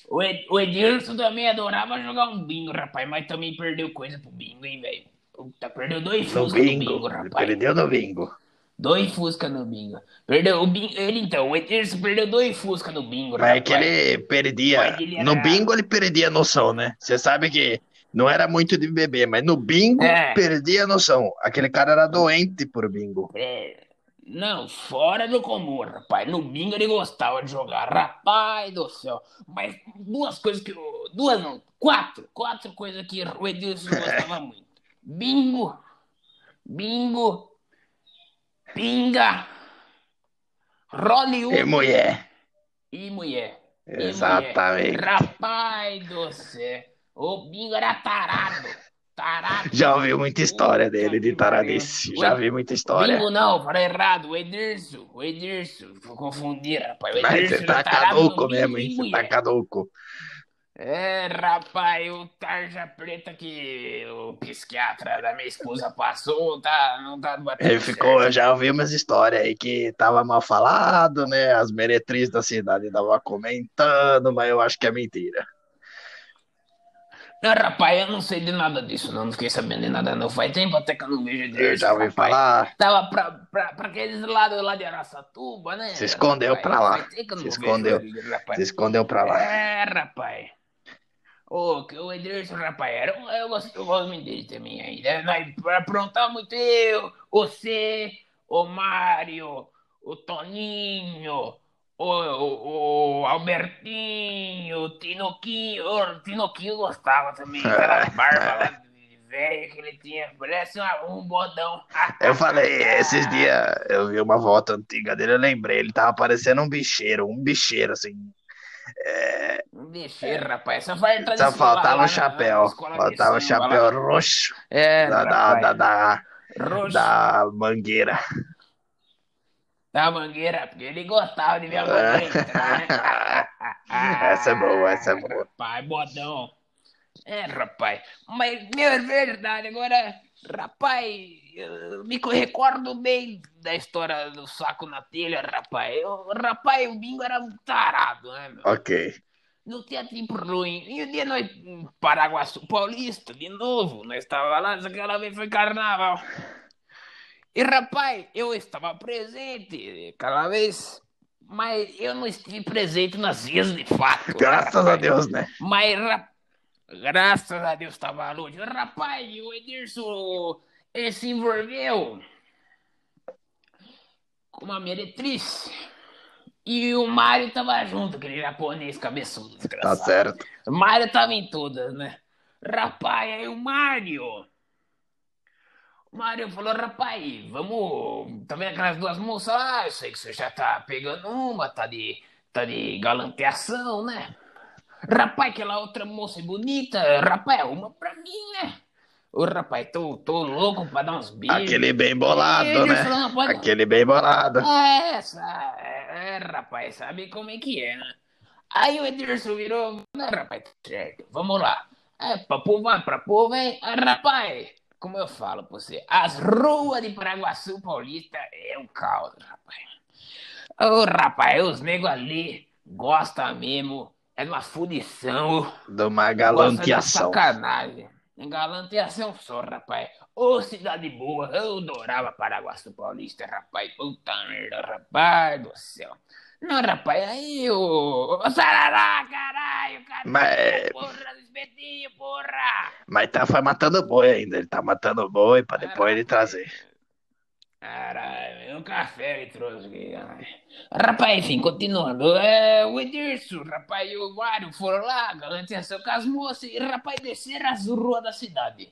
O, Ed, o Edirson também adorava jogar um bingo, rapaz, mas também perdeu coisa pro bingo, hein, velho. Puta, perdeu dois No Fusca no bingo. bingo, Ele rapaz. perdeu no bingo. Dois Fusca no bingo. Perdeu o bingo. Ele então, o Edirson perdeu dois Fusca no bingo, Mas é rapaz. que ele perdia. Ele era- No bingo ele perdia a noção, né? Você sabe que não era muito de beber, mas no bingo É. perdia a noção. Aquele cara era doente por bingo. É, não, fora do comum, rapaz. No bingo ele gostava de jogar, rapaz do céu. Mas duas coisas que. eu- Duas não, quatro. Quatro coisas que o Edilson gostava muito: bingo, bingo, pinga, role E mulher. e mulher. E mulher. Exatamente. Rapaz do céu. O bingo era tarado. tarado. Já ouvi muita história dele de taradice. Já vi muita história. Bingo não, falei errado. O Edirson, o Edirson. Vou confundir, rapaz. O Mas você tá caduco mesmo, hein? Você tá caduco. É, rapaz, o tarja preta que o psiquiatra da minha esposa passou, tá, não tá batendo Ele ficou, eu já ouvi umas histórias aí que tava mal falado, né? As meretrizes da cidade estavam comentando, mas eu acho que é mentira. Não, rapaz, eu não sei de nada disso, não, não fiquei sabendo de nada, não. Faz tempo até que eu não vejo Eu Edirson, já ouvi rapaz. falar. Tava pra, pra, pra aqueles lados lá de Araçatuba, né? Se escondeu rapaz? pra lá. Faz tempo que eu Se escondeu. vejo. Se escondeu pra lá. É, rapaz. Ô, que o Ederson, rapaz, era um, eu, gosto, eu gosto muito dele também ainda. Nós aprontava muito eu, você, o Mário, o Toninho, o, o, o Albertinho, o Tinoquinho. O Tinoquinho gostava também, aquela barba lá de velho que ele tinha, parece um bodão. Eu falei, esses dias eu vi uma foto antiga dele, eu lembrei, ele tava parecendo um bicheiro, um bicheiro, assim. É, Um bicheiro, rapaz, só só faltava o chapéu, faltava o chapéu roxo É, da, da, da, da, Roxo. da mangueira. Da mangueira, porque ele gostava de ver a mangueira entrar, né? Essa é boa, essa é boa. Rapaz, bodão. É, rapaz. Mas, meu, é verdade. Agora, rapaz, eu me recordo bem da história do saco na telha, rapaz. Eu, rapaz, o Bingo era um tarado, né, meu? Ok. Não tinha tempo ruim. E um dia nós, em Paraguaçu Paulista, de novo, nós estávamos lá, só que aquela vez foi carnaval. E rapaz, eu estava presente aquela vez, mas eu não estive presente nas vias de fato. Graças a rapaz. Deus, né? Mas, ra- graças a Deus estava longe. Rapaz, o Edirson, ele se envolveu com uma meretriz. E o Mário tava junto, aquele japonês cabeçudo, Tá desgraçado. certo. O Mário tava em todas, né? Rapaz, aí o Mário. O Mário falou, rapaz, vamos. Vendo aquelas duas moças lá? Eu sei que você já tá pegando uma, tá de. tá de galanteação, né? Rapaz, aquela outra moça é bonita, rapaz, uma pra mim, né? Ô, rapaz, tô, tô louco pra dar uns beijos. Aquele bem bolado, Ele né? falou, Aquele bem bolado. ah, essa. É, é, rapaz, sabe como é que é, né? Aí o Edirson virou. Não, rapaz, tá certo, vamos lá. É, pra povo vai, pra povo vem. Ah, rapaz, como eu falo pra você, as ruas de Paraguaçu Paulista é um caos, rapaz. Ô, rapaz, os negros ali gostam mesmo. É uma fudição. De uma Gosta de galanteação. sacanagem. Galanteação só, rapaz. Ô, cidade boa. Eu adorava Paraguaçu Paulista, rapaz. Puta merda, rapaz do céu. Não, rapaz, aí o. Ô, Sarará, caralho, caralho. Mas- Porra do espetinho, porra. Mas tá foi matando boi ainda. Ele tá matando boi pra depois ele trazer. Caralho, um café ele trouxe aqui. Rapaz, enfim, continuando. É, o Edirson, rapaz, e o Mário foram lá, galanteação com as moças, e rapaz, desceram as ruas da cidade.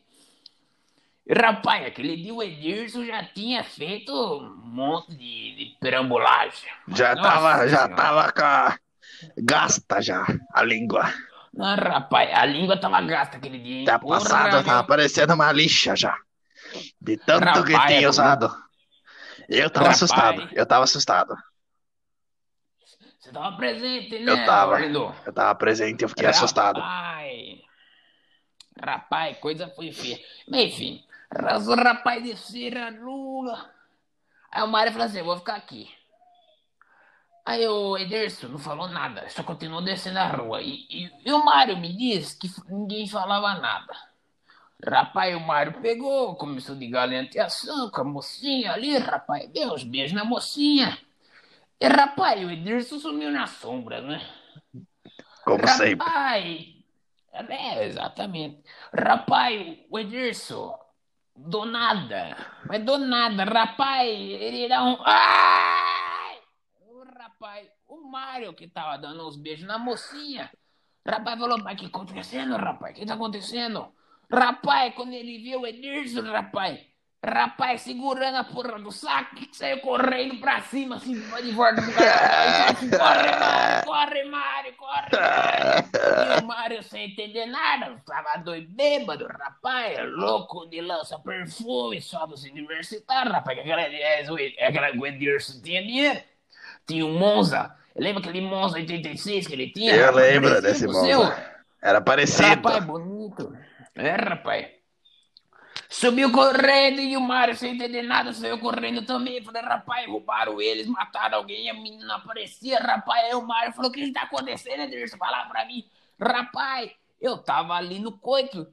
Rapaz, aquele dia o Edirson já tinha feito um monte de, de perambulagem. Já Nossa tava, já Senhora. tava com a... Gasta já a língua. Não, rapaz, a língua tava gasta aquele dia, hein? Tá passado, tava parecendo uma lixa já. De tanto que Rapaz, tinha é usado. Eu tava Rapaz. assustado. Eu tava assustado. Você tava presente, né, Eu tava. Lindo? Eu tava presente, eu fiquei assustado. Rapaz, rapaz, coisa foi feia. Mas enfim, os rapaz desceram a rua. Aí o Mário falou assim: vou ficar aqui. Aí o Ederson não falou nada, só continuou descendo a rua. E, e- e o Mário me disse que ninguém falava nada. Rapaz, o Mário pegou, começou de galanteação com a mocinha ali, rapaz, deu uns beijos na mocinha. E rapaz, o Ederson sumiu na sombra, né? Como sempre. Rapaz, é, exatamente. Rapaz, o Edirson, do nada, mas do nada, rapaz, ele dá um. Ai! O rapaz, o Mário que tava dando uns beijos na mocinha. Rapaz falou, mas que acontecendo, rapaz? O que tá acontecendo? Rapaz, quando ele viu o Edirson, rapaz, Rapaz, segurando a porra do saco, saiu correndo pra cima, assim, de volta do cara. Assim, corre, Mário, corre, Mário, corre, Mário. E o Mário sem entender nada, tava doido bêbado, rapaz, louco de lança perfume, só dos universitários, rapaz, aquela, aquela Gwendirson tinha dinheiro. Tinha um Monza, lembra aquele Monza 86 que ele tinha? Eu lembro desse Monza. Era parecido. Rapaz, bonito. É, rapaz. Subiu correndo e o Mário, sem entender nada, saiu correndo também. Falei, rapaz, roubaram eles, mataram alguém, a menina aparecia. Rapaz, aí o Mário falou: o que está acontecendo, Ederson? Fala pra mim. Rapaz, eu tava ali no coito.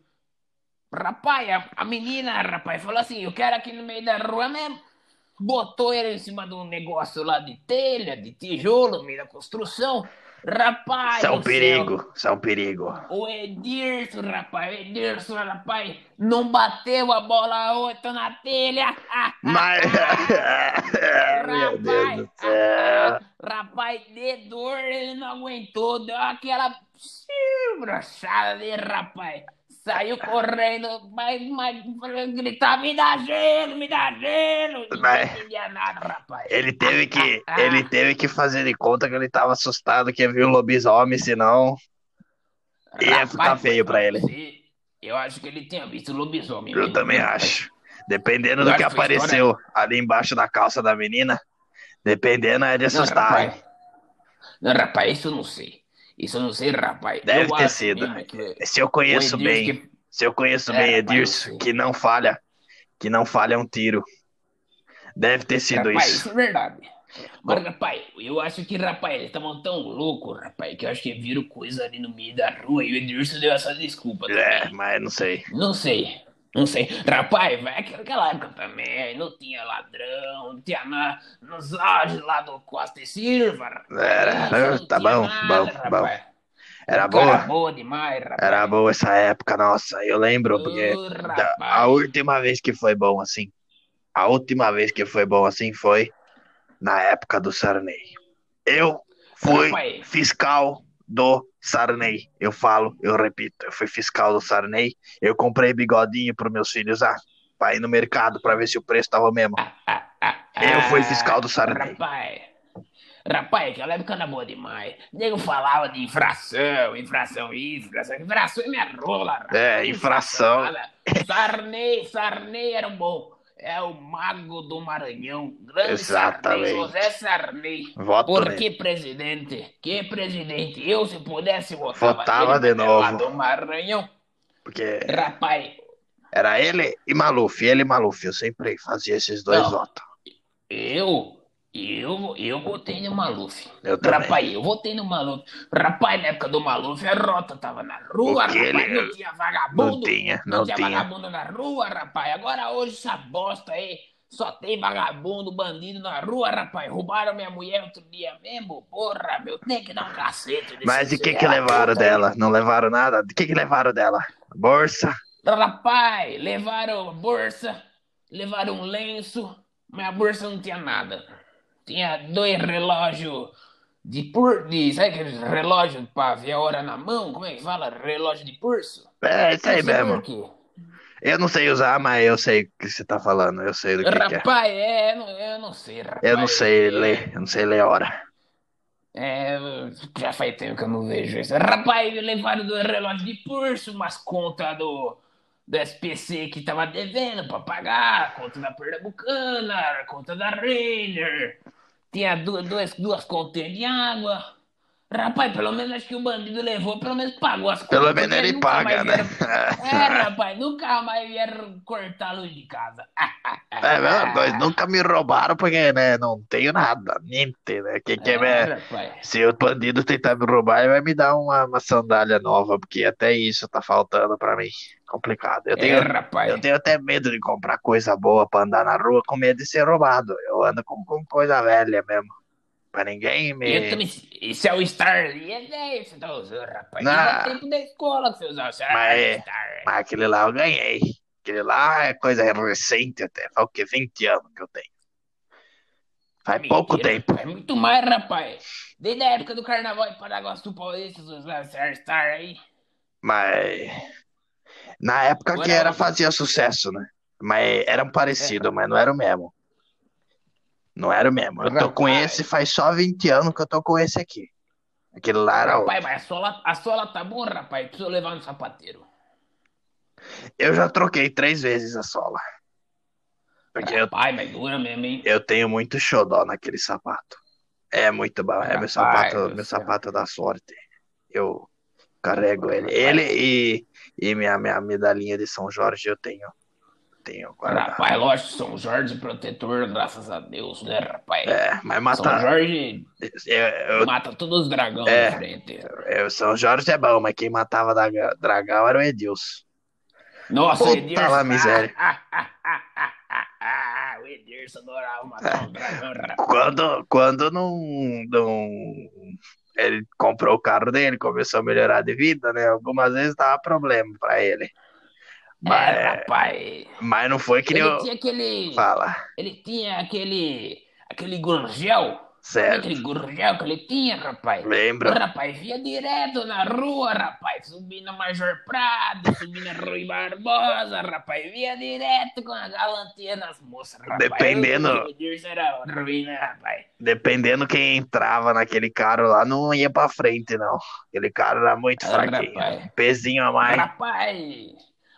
Rapaz, a, a menina, rapaz, falou assim: eu quero aqui no meio da rua mesmo. Botou ele em cima de um negócio lá de telha, de tijolo, no meio da construção. Rapaz, isso é um perigo, isso é um perigo. O Edirson, rapaz, o Edirson, rapaz, não bateu a bola oito na telha. Mas, meu Deus do céu. Rapaz, de dor, ele não aguentou, deu aquela brochada de rapaz. Saiu correndo, mas, mas gritava, me dá gelo, me dá gelo. Mas, não entendia nada, rapaz. Ele teve que, ele teve que fazer de conta que ele tava assustado que ia vir um lobisomem, senão ia Rapaz, ficar feio pra ele. Eu acho que ele tinha visto lobisomem. Eu mesmo, também acho. Dependendo Eu do acho que apareceu ali embaixo da calça da menina, dependendo é de Não, assustar. hein? rapaz. Não, rapaz, isso eu não sei. Isso eu não sei, rapaz. Deve Eu ter sido. que Se eu conheço Edirson bem, que- se eu conheço É, bem Edirson, que não falha, que não falha um tiro. Deve ter sido Rapaz, isso. isso é verdade. Mas, rapaz, eu acho que, rapaz, eles estavam tão loucos, rapaz, que eu acho que viram coisa ali no meio da rua e o Edilson deu essa desculpa É, também. mas não sei. Não sei. Não sei. Rapaz, vai naquela época também, não tinha ladrão, não tinha nada. Nos auges lá do Costa e Silva. Era, tá bom, nada, bom, rapaz. Era Cara boa? boa demais, rapaz. Era boa essa época, nossa. Eu lembro, porque da- a última vez que foi bom assim, a última vez que foi bom assim foi na época do Sarney. Eu fui Rapaz. fiscal do Sarney. Eu falo, eu repito, eu fui fiscal do Sarney. Eu comprei bigodinho para meus filhos usar, para ir no mercado para ver se o preço tava mesmo. Ah, ah, Eu fui ah, fiscal do Sarney. Rapaz, rapaz, aquela época boa demais. Nego falava de infração, infração, infração. Infração é minha rola, rapaz. É, infração. nada. Sarney, Sarney era um bom. É o mago do Maranhão. Grande Exatamente. Sarney, José Sarney. Voto Por que presidente? Que presidente? Eu, se pudesse, votava, Votava de novo. do Maranhão. Porque Rapaz, era ele e Maluf, ele e Maluf. Eu sempre fazia esses dois Não. votos. Eu, eu, eu votei no Maluf. Eu também. Rapaz, eu votei no Maluf. Rapaz, na época do Maluf, a rota tava na rua, O que rapaz, ele- não tinha vagabundo. Não tinha, Não, não tinha tinha. vagabundo na rua, rapaz. Agora hoje essa bosta aí, só tem vagabundo, bandido na rua, rapaz. Roubaram minha mulher outro dia mesmo, porra, meu. Tem que dar um cacete. Mas que filho que da levaram puta aí. dela? Não levaram nada? De que que levaram dela? Bolsa? Rapaz, levaram a bolsa, levaram um lenço, mas a bolsa não tinha nada. Tinha dois relógios de pur... de Sabe aqueles relógios pra ver a hora na mão? Como é que fala? Relógio de pulso? É, isso aí mesmo. por quê. Eu não sei usar, mas eu sei o que você tá falando. Eu sei do que, que é. Rapaz, é, eu não- eu não sei, rapaz. Eu não sei ler, eu não sei ler a hora. É, já faz tempo que eu não vejo isso. Rapaz, levaram dois relógios de pulso, umas contas do, do SPC que tava devendo pra pagar, conta da Pernambucana, conta da Ranger, tinha duas, duas, duas continhas de água. Rapaz, pelo menos acho que o bandido levou, pelo menos pagou as contas. Pelo menos ele paga, né? vieram- É, rapaz, nunca mais vieram cortar a luz de casa. É, mesmo, nós nunca me roubaram porque, né, não tenho nada, niente, né? Que que é, É, rapaz. Se o bandido tentar me roubar, ele vai me dar uma, uma sandália nova, porque até isso tá faltando pra mim. Complicado. Eu É, tenho, rapaz. eu tenho até medo de comprar coisa boa pra andar na rua com medo de ser roubado. Eu ando com, com coisa velha mesmo. Pra ninguém me. Também, esse é o Star ali, é velho, você tá usando, rapaz. Não. Tempo da escola que você usava, você Mas- Star. Mas aquele lá eu ganhei. Aquele lá é coisa recente até. Faz o quê? 20 anos que eu tenho. Faz pouco Mentira, tempo. rapaz, muito mais, rapaz. Desde a época do carnaval em Paraguaçu Paulista, você usava esse Star aí. Mas. Na época que Agora- era fazia sucesso, né? Mas era um parecido, mas não era o mesmo. Não era o mesmo. Eu tô com Rapaz. esse faz só 20 anos que eu tô com esse aqui. Aquele lá era outro. Rapaz, mas a sola, a sola tá boa, rapaz. Preciso levar no sapateiro. Eu já troquei três vezes a sola. Porque eu, Rapaz, mas dura mesmo, hein? eu tenho muito xodó naquele sapato. É muito bom. É meu Rapaz sapato, meu sapato da sorte. Eu carrego ele. Ele e, e minha, minha medalhinha de São Jorge eu tenho. Tenho guardado. Rapaz, lógico, São Jorge protetor, graças a Deus, né, rapaz? É, mas São. Jorge Eu, eu, mata todos os dragões É. de frente. eu- São Jorge é bom, mas quem matava dragão era o Edilson. Nossa, Puta o Edirson. lá, miséria. O Edirson adorava matar um dragão, rapaz. Quando, quando não, não. Ele comprou o carro dele, começou a melhorar de vida, né? Algumas vezes dava problema pra ele. Mas, É, rapaz. mas não foi que nem Ele eu. tinha aquele. Fala, Ele tinha aquele. aquele gurgel. Certo. aquele gurgel que ele tinha, rapaz? Lembro. Rapaz, via direto na rua, rapaz. Subindo na Major Prado, subindo na Rui Barbosa, rapaz. Via direto com a galantia nas moças, rapaz. Dependendo- era ruim, né, rapaz? Dependendo quem entrava naquele carro lá, não ia pra frente, não. Aquele carro era muito fraquinho. rapaz. Pezinho a mais. Rapaz,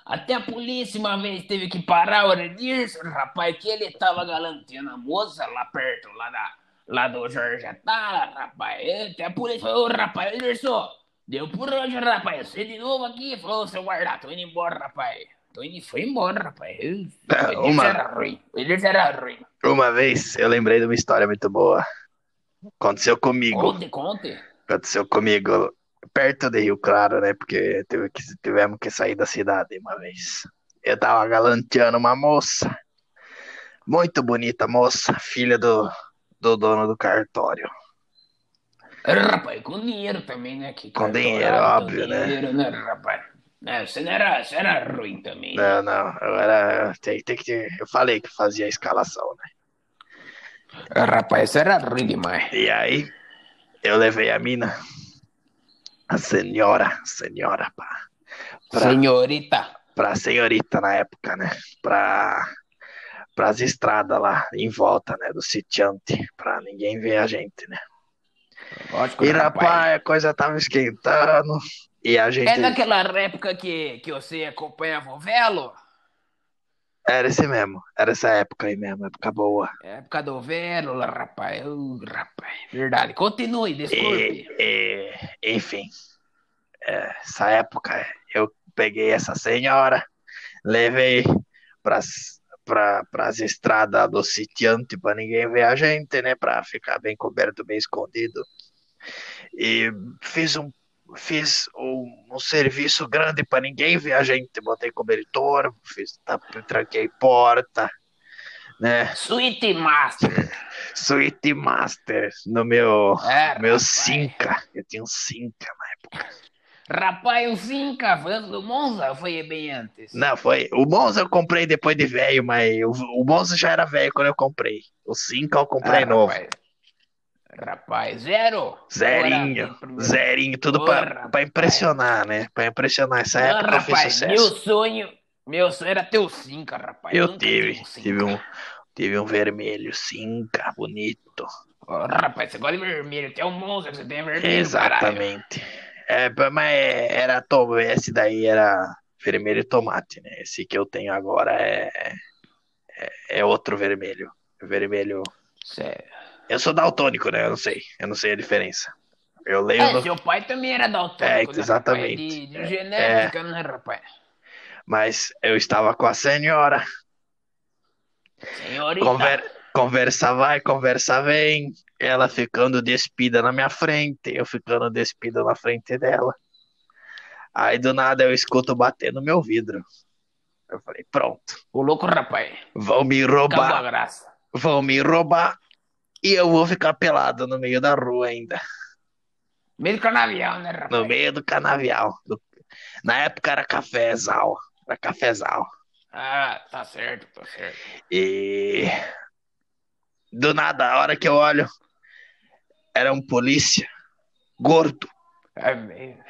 até a polícia uma vez teve que parar o Edirson, rapaz, que ele tava galanteando a moça lá perto, lá, da, lá do Jorge Atala, rapaz. Até a polícia falou, ô rapaz, Edirson, deu por hoje, rapaz. Você de novo aqui? Falou, seu guarda, tô indo embora, rapaz. Tô indo, foi embora, rapaz. O uma- era ruim, o Edirson era ruim. Uma vez eu lembrei de uma história muito boa. Aconteceu comigo. Conte, conte. Aconteceu comigo perto de Rio Claro, né? Porque teve que, tivemos que sair da cidade uma vez. Eu tava galanteando uma moça. Muito bonita moça, filha do, do dono do cartório. Rapaz, com dinheiro também, né? Que Com dinheiro, óbvio, né? dinheiro, né, rapaz? É, você, não era, você era ruim também. Não, não, eu era. Tem, tem que ter- eu falei que fazia a escalação, né? Rapaz, você era ruim demais. E aí, eu levei a mina, a senhora, senhora, pá, pra, Senhorita. pra senhorita na época, né? Pra, pras estradas lá em volta, né? Do sitiante, pra ninguém ver a gente, né? Lógico, E rapaz. rapaz, a coisa tava esquentando e a gente. É naquela época que, que você acompanhava o Velo? Era esse mesmo, era essa época aí mesmo, época boa. Época do Velo, lá, rapaz. Rapaz. Verdade. Continue, E, desculpe. e, enfim, é, essa época eu peguei essa senhora, levei pras, pra, pras estradas do sitiante para ninguém ver a gente, né? Para ficar bem coberto, bem escondido. E fiz um, fiz um, um serviço grande para ninguém ver a gente. Botei cobertor, fiz, tá, tranquei porta, né? Sweet Master. Suíte Master no meu. É, Meu rapaz. Cinca, eu tinha um Cinca na época. Rapaz, o Cinca foi antes do Monza foi bem antes? Não, foi. O Monza eu comprei depois de velho, mas o, o Monza já era velho quando eu comprei. O Cinca eu comprei Ah, novo. Rapaz. Rapaz, zero? Zerinho, primeiro. zerinho, tudo Ô, pra, impressionar, né? Pra impressionar. Essa Ah, época eu rapaz, sucesso. meu sonho, meu sonho era ter o Cinca, rapaz. Eu nunca tive, tive tive um, tive um vermelho Cinca, bonito. Rapaz, você gosta de vermelho, tem um monstro que você tem vermelho, caralho. Exatamente. É, mas era tom, esse daí era vermelho e tomate, né? Esse que eu tenho agora é, é, é outro vermelho. Vermelho. Sério. Eu sou daltônico, né? Eu não sei. Eu não sei a diferença. Eu leio É, no- seu pai também era daltônico, É, né, exatamente. rapaz? De, de É, genética, né, rapaz? Mas eu estava com a senhora. Senhorita. Conver... Conversa vai, conversa vem. Ela ficando despida na minha frente, eu ficando despido na frente dela. Aí do nada eu escuto bater no meu vidro. Eu falei, pronto, O louco, rapaz. vão me roubar, graça. vão me roubar e eu vou ficar pelado no meio da rua ainda, Meio canavial, né, rapaz? no meio do canavial. Do- Na época era cafezal, era cafezal. Ah, tá certo, tá certo. E do nada, a hora que eu olho, era um polícia gordo É mesmo,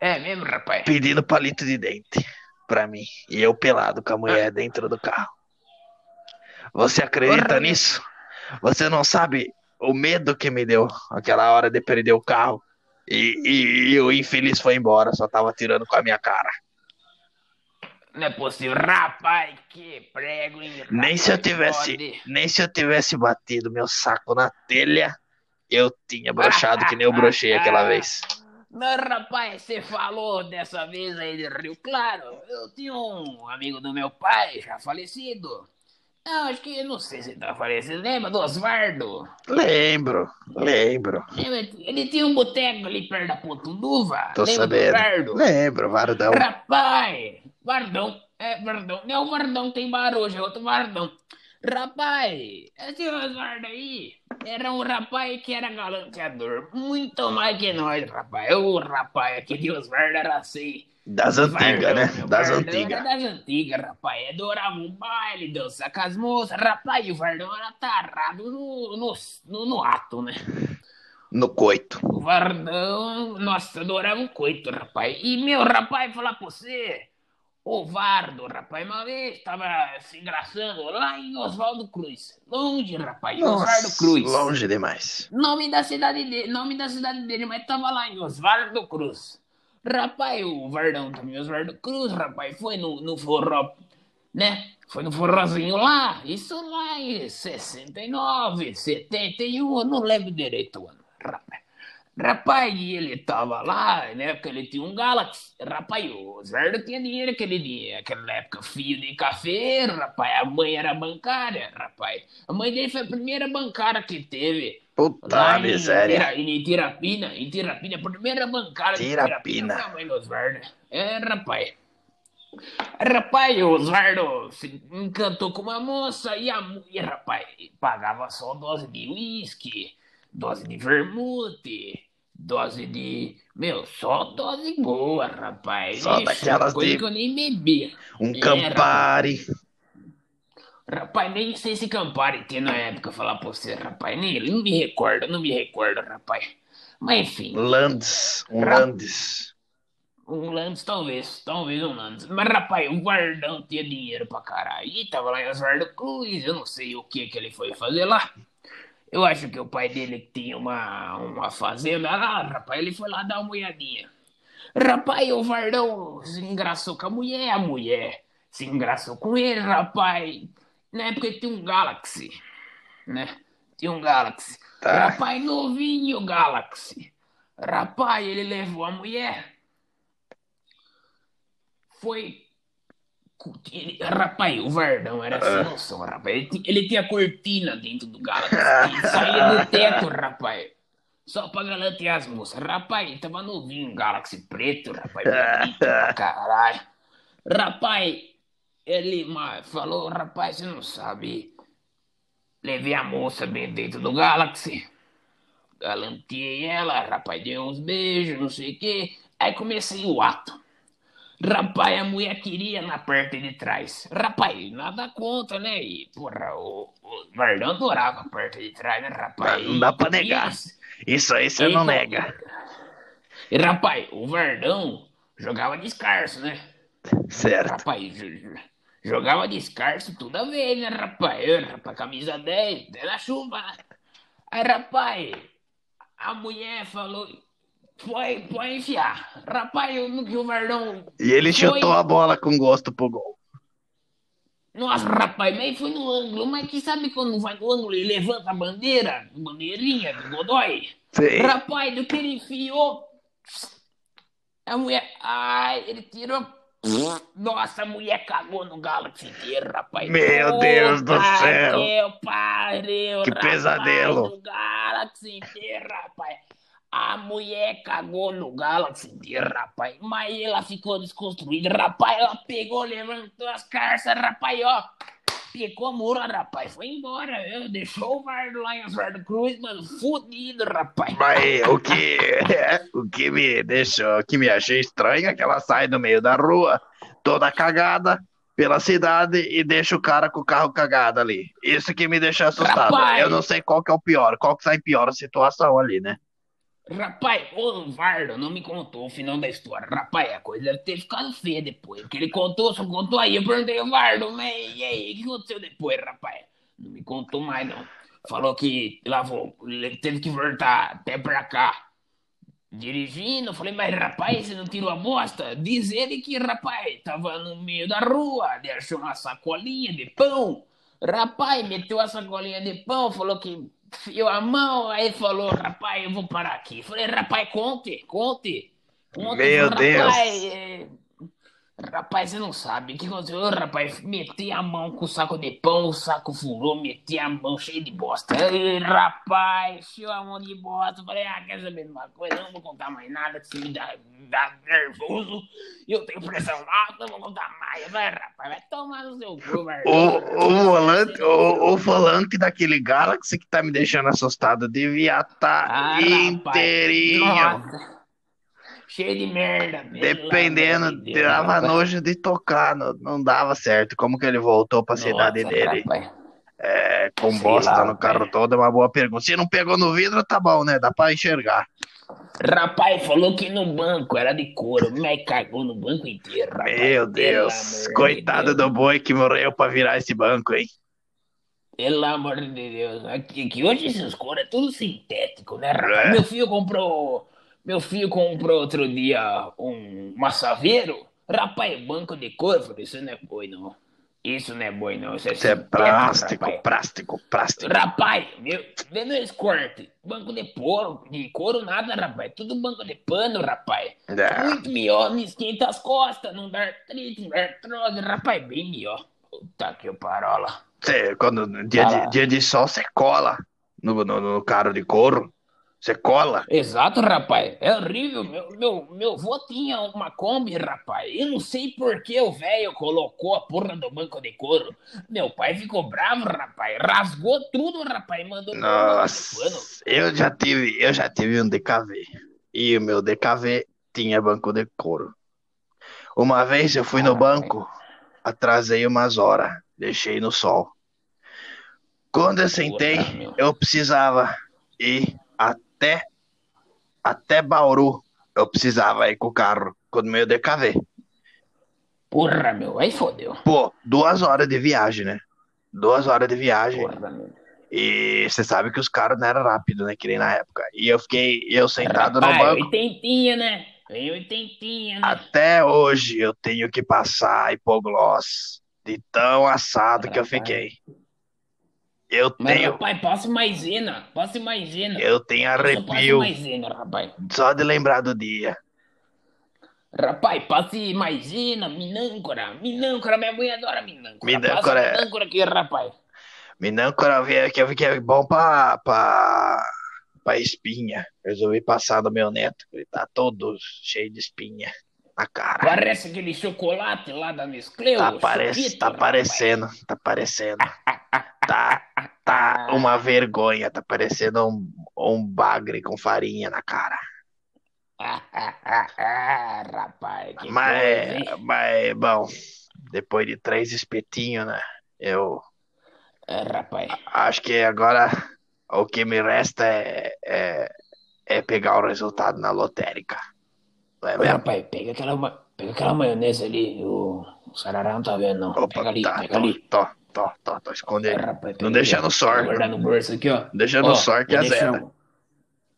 é mesmo rapaz. pedindo palito de dente pra mim. E eu pelado com a mulher dentro do carro. Você acredita Porra, nisso? Você não sabe o medo que me deu aquela hora de perder o carro. E, e, e o infeliz foi embora, só tava tirando com a minha cara. Não é possível. Rapaz, que prego, hein? Nem se eu Rapaz, tivesse, pode. nem se eu tivesse batido meu saco na telha, eu tinha brochado que nem eu brochei aquela vez. Mas, rapaz, você falou dessa vez aí de Rio Claro. Eu tinha um amigo do meu pai, já falecido. Eu acho que, não sei se tá falecido, lembra do Osvaldo? Lembro, lembro. Lembra? Ele tinha um boteco ali perto da Pontuduva. Tô lembra sabendo. do Osvaldo? Lembro, Vardão. Rapaz, Vardão, é Vardão, não é o Vardão tem barulho, é outro Vardão. Rapaz, esse Osvaldo aí era um rapaz que era galanteador, muito mais que nós, rapaz. O rapaz, aquele Osvaldo era assim. Das antigas, né? Das antigas. Das antigas, rapaz. Adorava um baile, dançar com as moças, rapaz. E o Vardão era tarado no, no, no, no ato, né? No coito. O Vardão, nossa, adorava um coito, rapaz. E, meu, rapaz, falar pra você, o Vardo, rapaz, uma vez tava se engraçando lá em Oswaldo Cruz. Longe, rapaz, Oswaldo Cruz. longe demais. Nome da cidade dele, nome da cidade dele, mas tava lá em Oswaldo Cruz. Rapaz, o Vardão também, Oswaldo Cruz, rapaz, foi no, no forró, né? Foi no forrozinho lá, isso lá em 69, 71, eu não lembro direito o ano, rapaz. Rapaz, ele tava lá, na época ele tinha um Galaxy. Rapaz, o Osvaldo tinha dinheiro aquele dia, naquela época, fio de café, rapaz. A mãe era bancária, rapaz. A mãe dele foi a primeira bancária que teve. Puta Lá em, miséria. Tira- em Tirapina, em Tirapina, a primeira bancária Tirapina. foi a mãe do Osvaldo. É, rapaz. Rapaz, o Osvaldo se encantou com uma moça e a mulher, rapaz, pagava só dose de uísque, dose de vermute, dose de. Meu, só dose boa, rapaz. Só Ixi, daquelas coisa de- que eu nem bebia. Um É, Campari. Rapaz, nem sei se Campari tinha na época falar pra você, rapaz. Nem, não me recordo, não me recordo, rapaz. Mas enfim. Landes. Um Ra- Landes. Um Landes, talvez, talvez um Landes. Mas, rapaz, o Vardão tinha dinheiro pra caralho. E tava lá em Osvaldo Cruz, eu não sei o que que ele foi fazer lá. Eu acho que o pai dele tinha uma, uma fazenda lá, rapaz, ele foi lá dar uma olhadinha. Rapaz, o Vardão se engraçou com a mulher, a mulher se engraçou com ele, rapaz. Na época tinha um Galaxy, né? Tinha um Galaxy. Tá. Rapaz, novinho Galaxy. Rapaz, ele levou a mulher foi. Ele- Rapaz, o Verdão era sem noção, rapaz. Ele, ti- ele tinha cortina dentro do Galaxy. Ele saía do teto, rapaz. Só pra galantear as moças. Rapaz, ele tava novinho, Galaxy preto, rapaz. Bonito pra caralho. Rapaz, ele falou, rapaz, você não sabe. Levei a moça bem dentro do Galaxy. Galanteei ela, rapaz, dei uns beijos, não sei o quê. Aí comecei o ato. Rapaz, a mulher queria na parte de trás. Rapaz, nada contra, né? E, porra, o, o Vardão adorava a parte de trás, né, rapaz? Não dá pra negar. Isso. Isso aí você não nega. E, rapaz, o Verdão jogava descalço, né? Certo. Rapaz, jo- jo- jogava descalço toda vez, né, rapaz? Eu, rapaz, camisa 10, até na chuva? Aí, rapaz, a mulher falou, foi, pode enfiar. Rapaz, eu que o Verdão... E ele foi- chutou a bola com gosto pro gol. Nossa, rapaz, mas foi no ângulo. Mas que sabe quando vai no ângulo e levanta a bandeira, bandeirinha do Godoy? Sim. Rapaz, do que ele enfiou. A mulher. Ai, ele tirou. Nossa, a mulher cagou no Galaxy inteiro, rapaz. Meu Deus do céu. Que pariu, Que rapaz, pesadelo. No inteiro, rapaz. A mulher cagou no Galaxy rapaz. Mas ela ficou desconstruída, rapaz. Ela pegou, levantou as carças, rapaz, ó. Picou a mula, rapaz. Foi embora, viu? Deixou o Vardo lá em Osvaldo Cruz, mano. Fudido, rapaz. Mas o que, o que me deixou, o que me achei estranho é que ela sai do meio da rua, toda cagada pela cidade e deixa o cara com o carro cagado ali. Isso que me deixa assustado. Rapaz! Eu não sei qual que é o pior, qual que sai pior a situação ali, né? Rapaz, o Vardo não me contou o final da história. Rapaz, a coisa deve ter ficado feia depois. Porque ele contou, só contou aí. Eu perguntei Vardo, e aí, o que aconteceu depois, rapaz? Não me contou mais, não. Falou que lavou, teve que voltar até pra cá. Dirigindo, falei, mas rapaz, você não tirou a bosta? Diz ele que, rapaz, tava no meio da rua, deixou uma sacolinha de pão. Rapaz, meteu a sacolinha de pão, falou que enfiou a mão, aí falou, rapaz, eu vou parar aqui. Falei, rapaz, conte, conte. conte Meu falei, Deus. Rapaz, é, rapaz, você não sabe o que aconteceu. Rapaz, meti a mão com o saco de pão, o saco furou, meti a mão cheia de bosta. Rapaz, encheu a mão de bosta. Falei, ah, quer saber de uma coisa? Eu não vou contar mais nada, que você me dá, dá nervoso. Eu tenho pressão alta, não vou contar mais. Vai, rapaz, vai tomar no seu cu, vai. O, o, volante, o, o volante daquele Galaxy que tá me deixando assustado devia estar Ah, rapaz, inteirinho. nossa. Cheio de merda. Dependendo, de Deus, dava nojo de tocar, não, não dava certo. Como que ele voltou pra cidade Nossa, dele? rapaz. É, com Sei bosta lá, no carro todo, é uma boa pergunta. Se não pegou no vidro, tá bom, né? Dá pra enxergar. Rapaz, falou que no banco era de couro, mas cagou no banco inteiro, rapaz. Meu Pelo Deus, de coitado Deus. do boi que morreu pra virar esse banco, hein? Pelo amor de Deus. Aqui, que hoje esses couro é tudo sintético, né, rapaz? É. Meu filho comprou. Meu filho comprou outro dia um massaveiro. Rapaz, banco de couro. Isso não é boi, não. Isso não é boi, não. Isso é Isso é plástico, rapaz. plástico, plástico. Rapaz, meu, vê meus cortes. Banco de couro, de couro nada, rapaz. Tudo banco de pano, rapaz. É. Muito melhor, me esquenta as costas, não dá artrite, não dá artrose, rapaz, bem melhor. Puta que parola. Cê, quando, dia, de, dia de sol, você cola no, no, no caro de couro. Você cola. Exato, rapaz. É horrível. Meu, meu, meu vô tinha uma Kombi, rapaz. Eu não sei por que o velho colocou a porra do banco de couro. Meu pai ficou bravo, rapaz. Rasgou tudo, rapaz. Mandou. Nossa, eu já tive, eu já tive um DKV. E o meu DKV tinha banco de couro. Uma vez eu fui no banco, atrasei umas horas, deixei no sol. Quando eu sentei, eu precisava ir até até Bauru. Eu precisava ir com o carro, com o meu DKV. Porra, meu. Aí fodeu. Pô, duas horas de viagem, né? Duas horas de viagem. Porra, meu. E você sabe que os carros não eram rápidos, né? Que nem na época. E eu fiquei, eu sentado no Rapaz, banco. oitentinha, né? Vem oitentinha, né? Até hoje eu tenho que passar hipogloss de tão assado que eu Rapaz. fiquei. Eu Mas, tenho, rapaz, passe maisena. Passe maisena. eu tenho arrepio maisena, rapaz. só de lembrar do dia. Rapaz, passe maisena, minâncora. Minâncora, minha mãe adora minâncora. Minâncora é- minâncora aqui, rapaz. Minâncora que que é bom pra, pra, pra espinha. Resolvi passar no meu neto, ele tá todo cheio de espinha na cara. Parece aquele chocolate lá da Nestlé. Tá, o parec Choquito, tá parecendo, tá parecendo. Tá, tá uma vergonha, tá parecendo um, um bagre com farinha na cara. rapaz, que Mas, coisa, mas, bom, depois de três espetinhos, né? Eu É, rapaz. acho que agora o que me resta é, é, é pegar o resultado na lotérica. É mesmo? rapaz, pega aquela, pega aquela maionese ali. O, o Sarará não tá vendo, não. Opa, pega ali, tá, pega ali. tô, tô, tô, tô É, escondendo. rapaz, pega Não deixa no sor, guardar no bolso aqui, ó. deixa Ó, no sor que é deixar zero.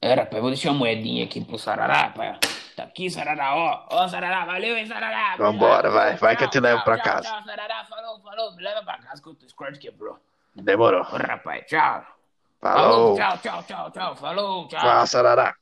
É, rapaz, vou deixar uma moedinha aqui pro Sarará, rapaz. Tá aqui, Sarará, ó. Ó, Sarará, valeu, hein, Sarará. Vambora, vai, vai que eu te levo tchau, pra tchau, casa. Tchau, Sarará, falou, falou. Me leva pra casa que o Discord quebrou. Demorou. Ô, rapaz, tchau. Falou. Tchau, tchau, tchau, tchau. Falou, tchau. Tchau, Sarará.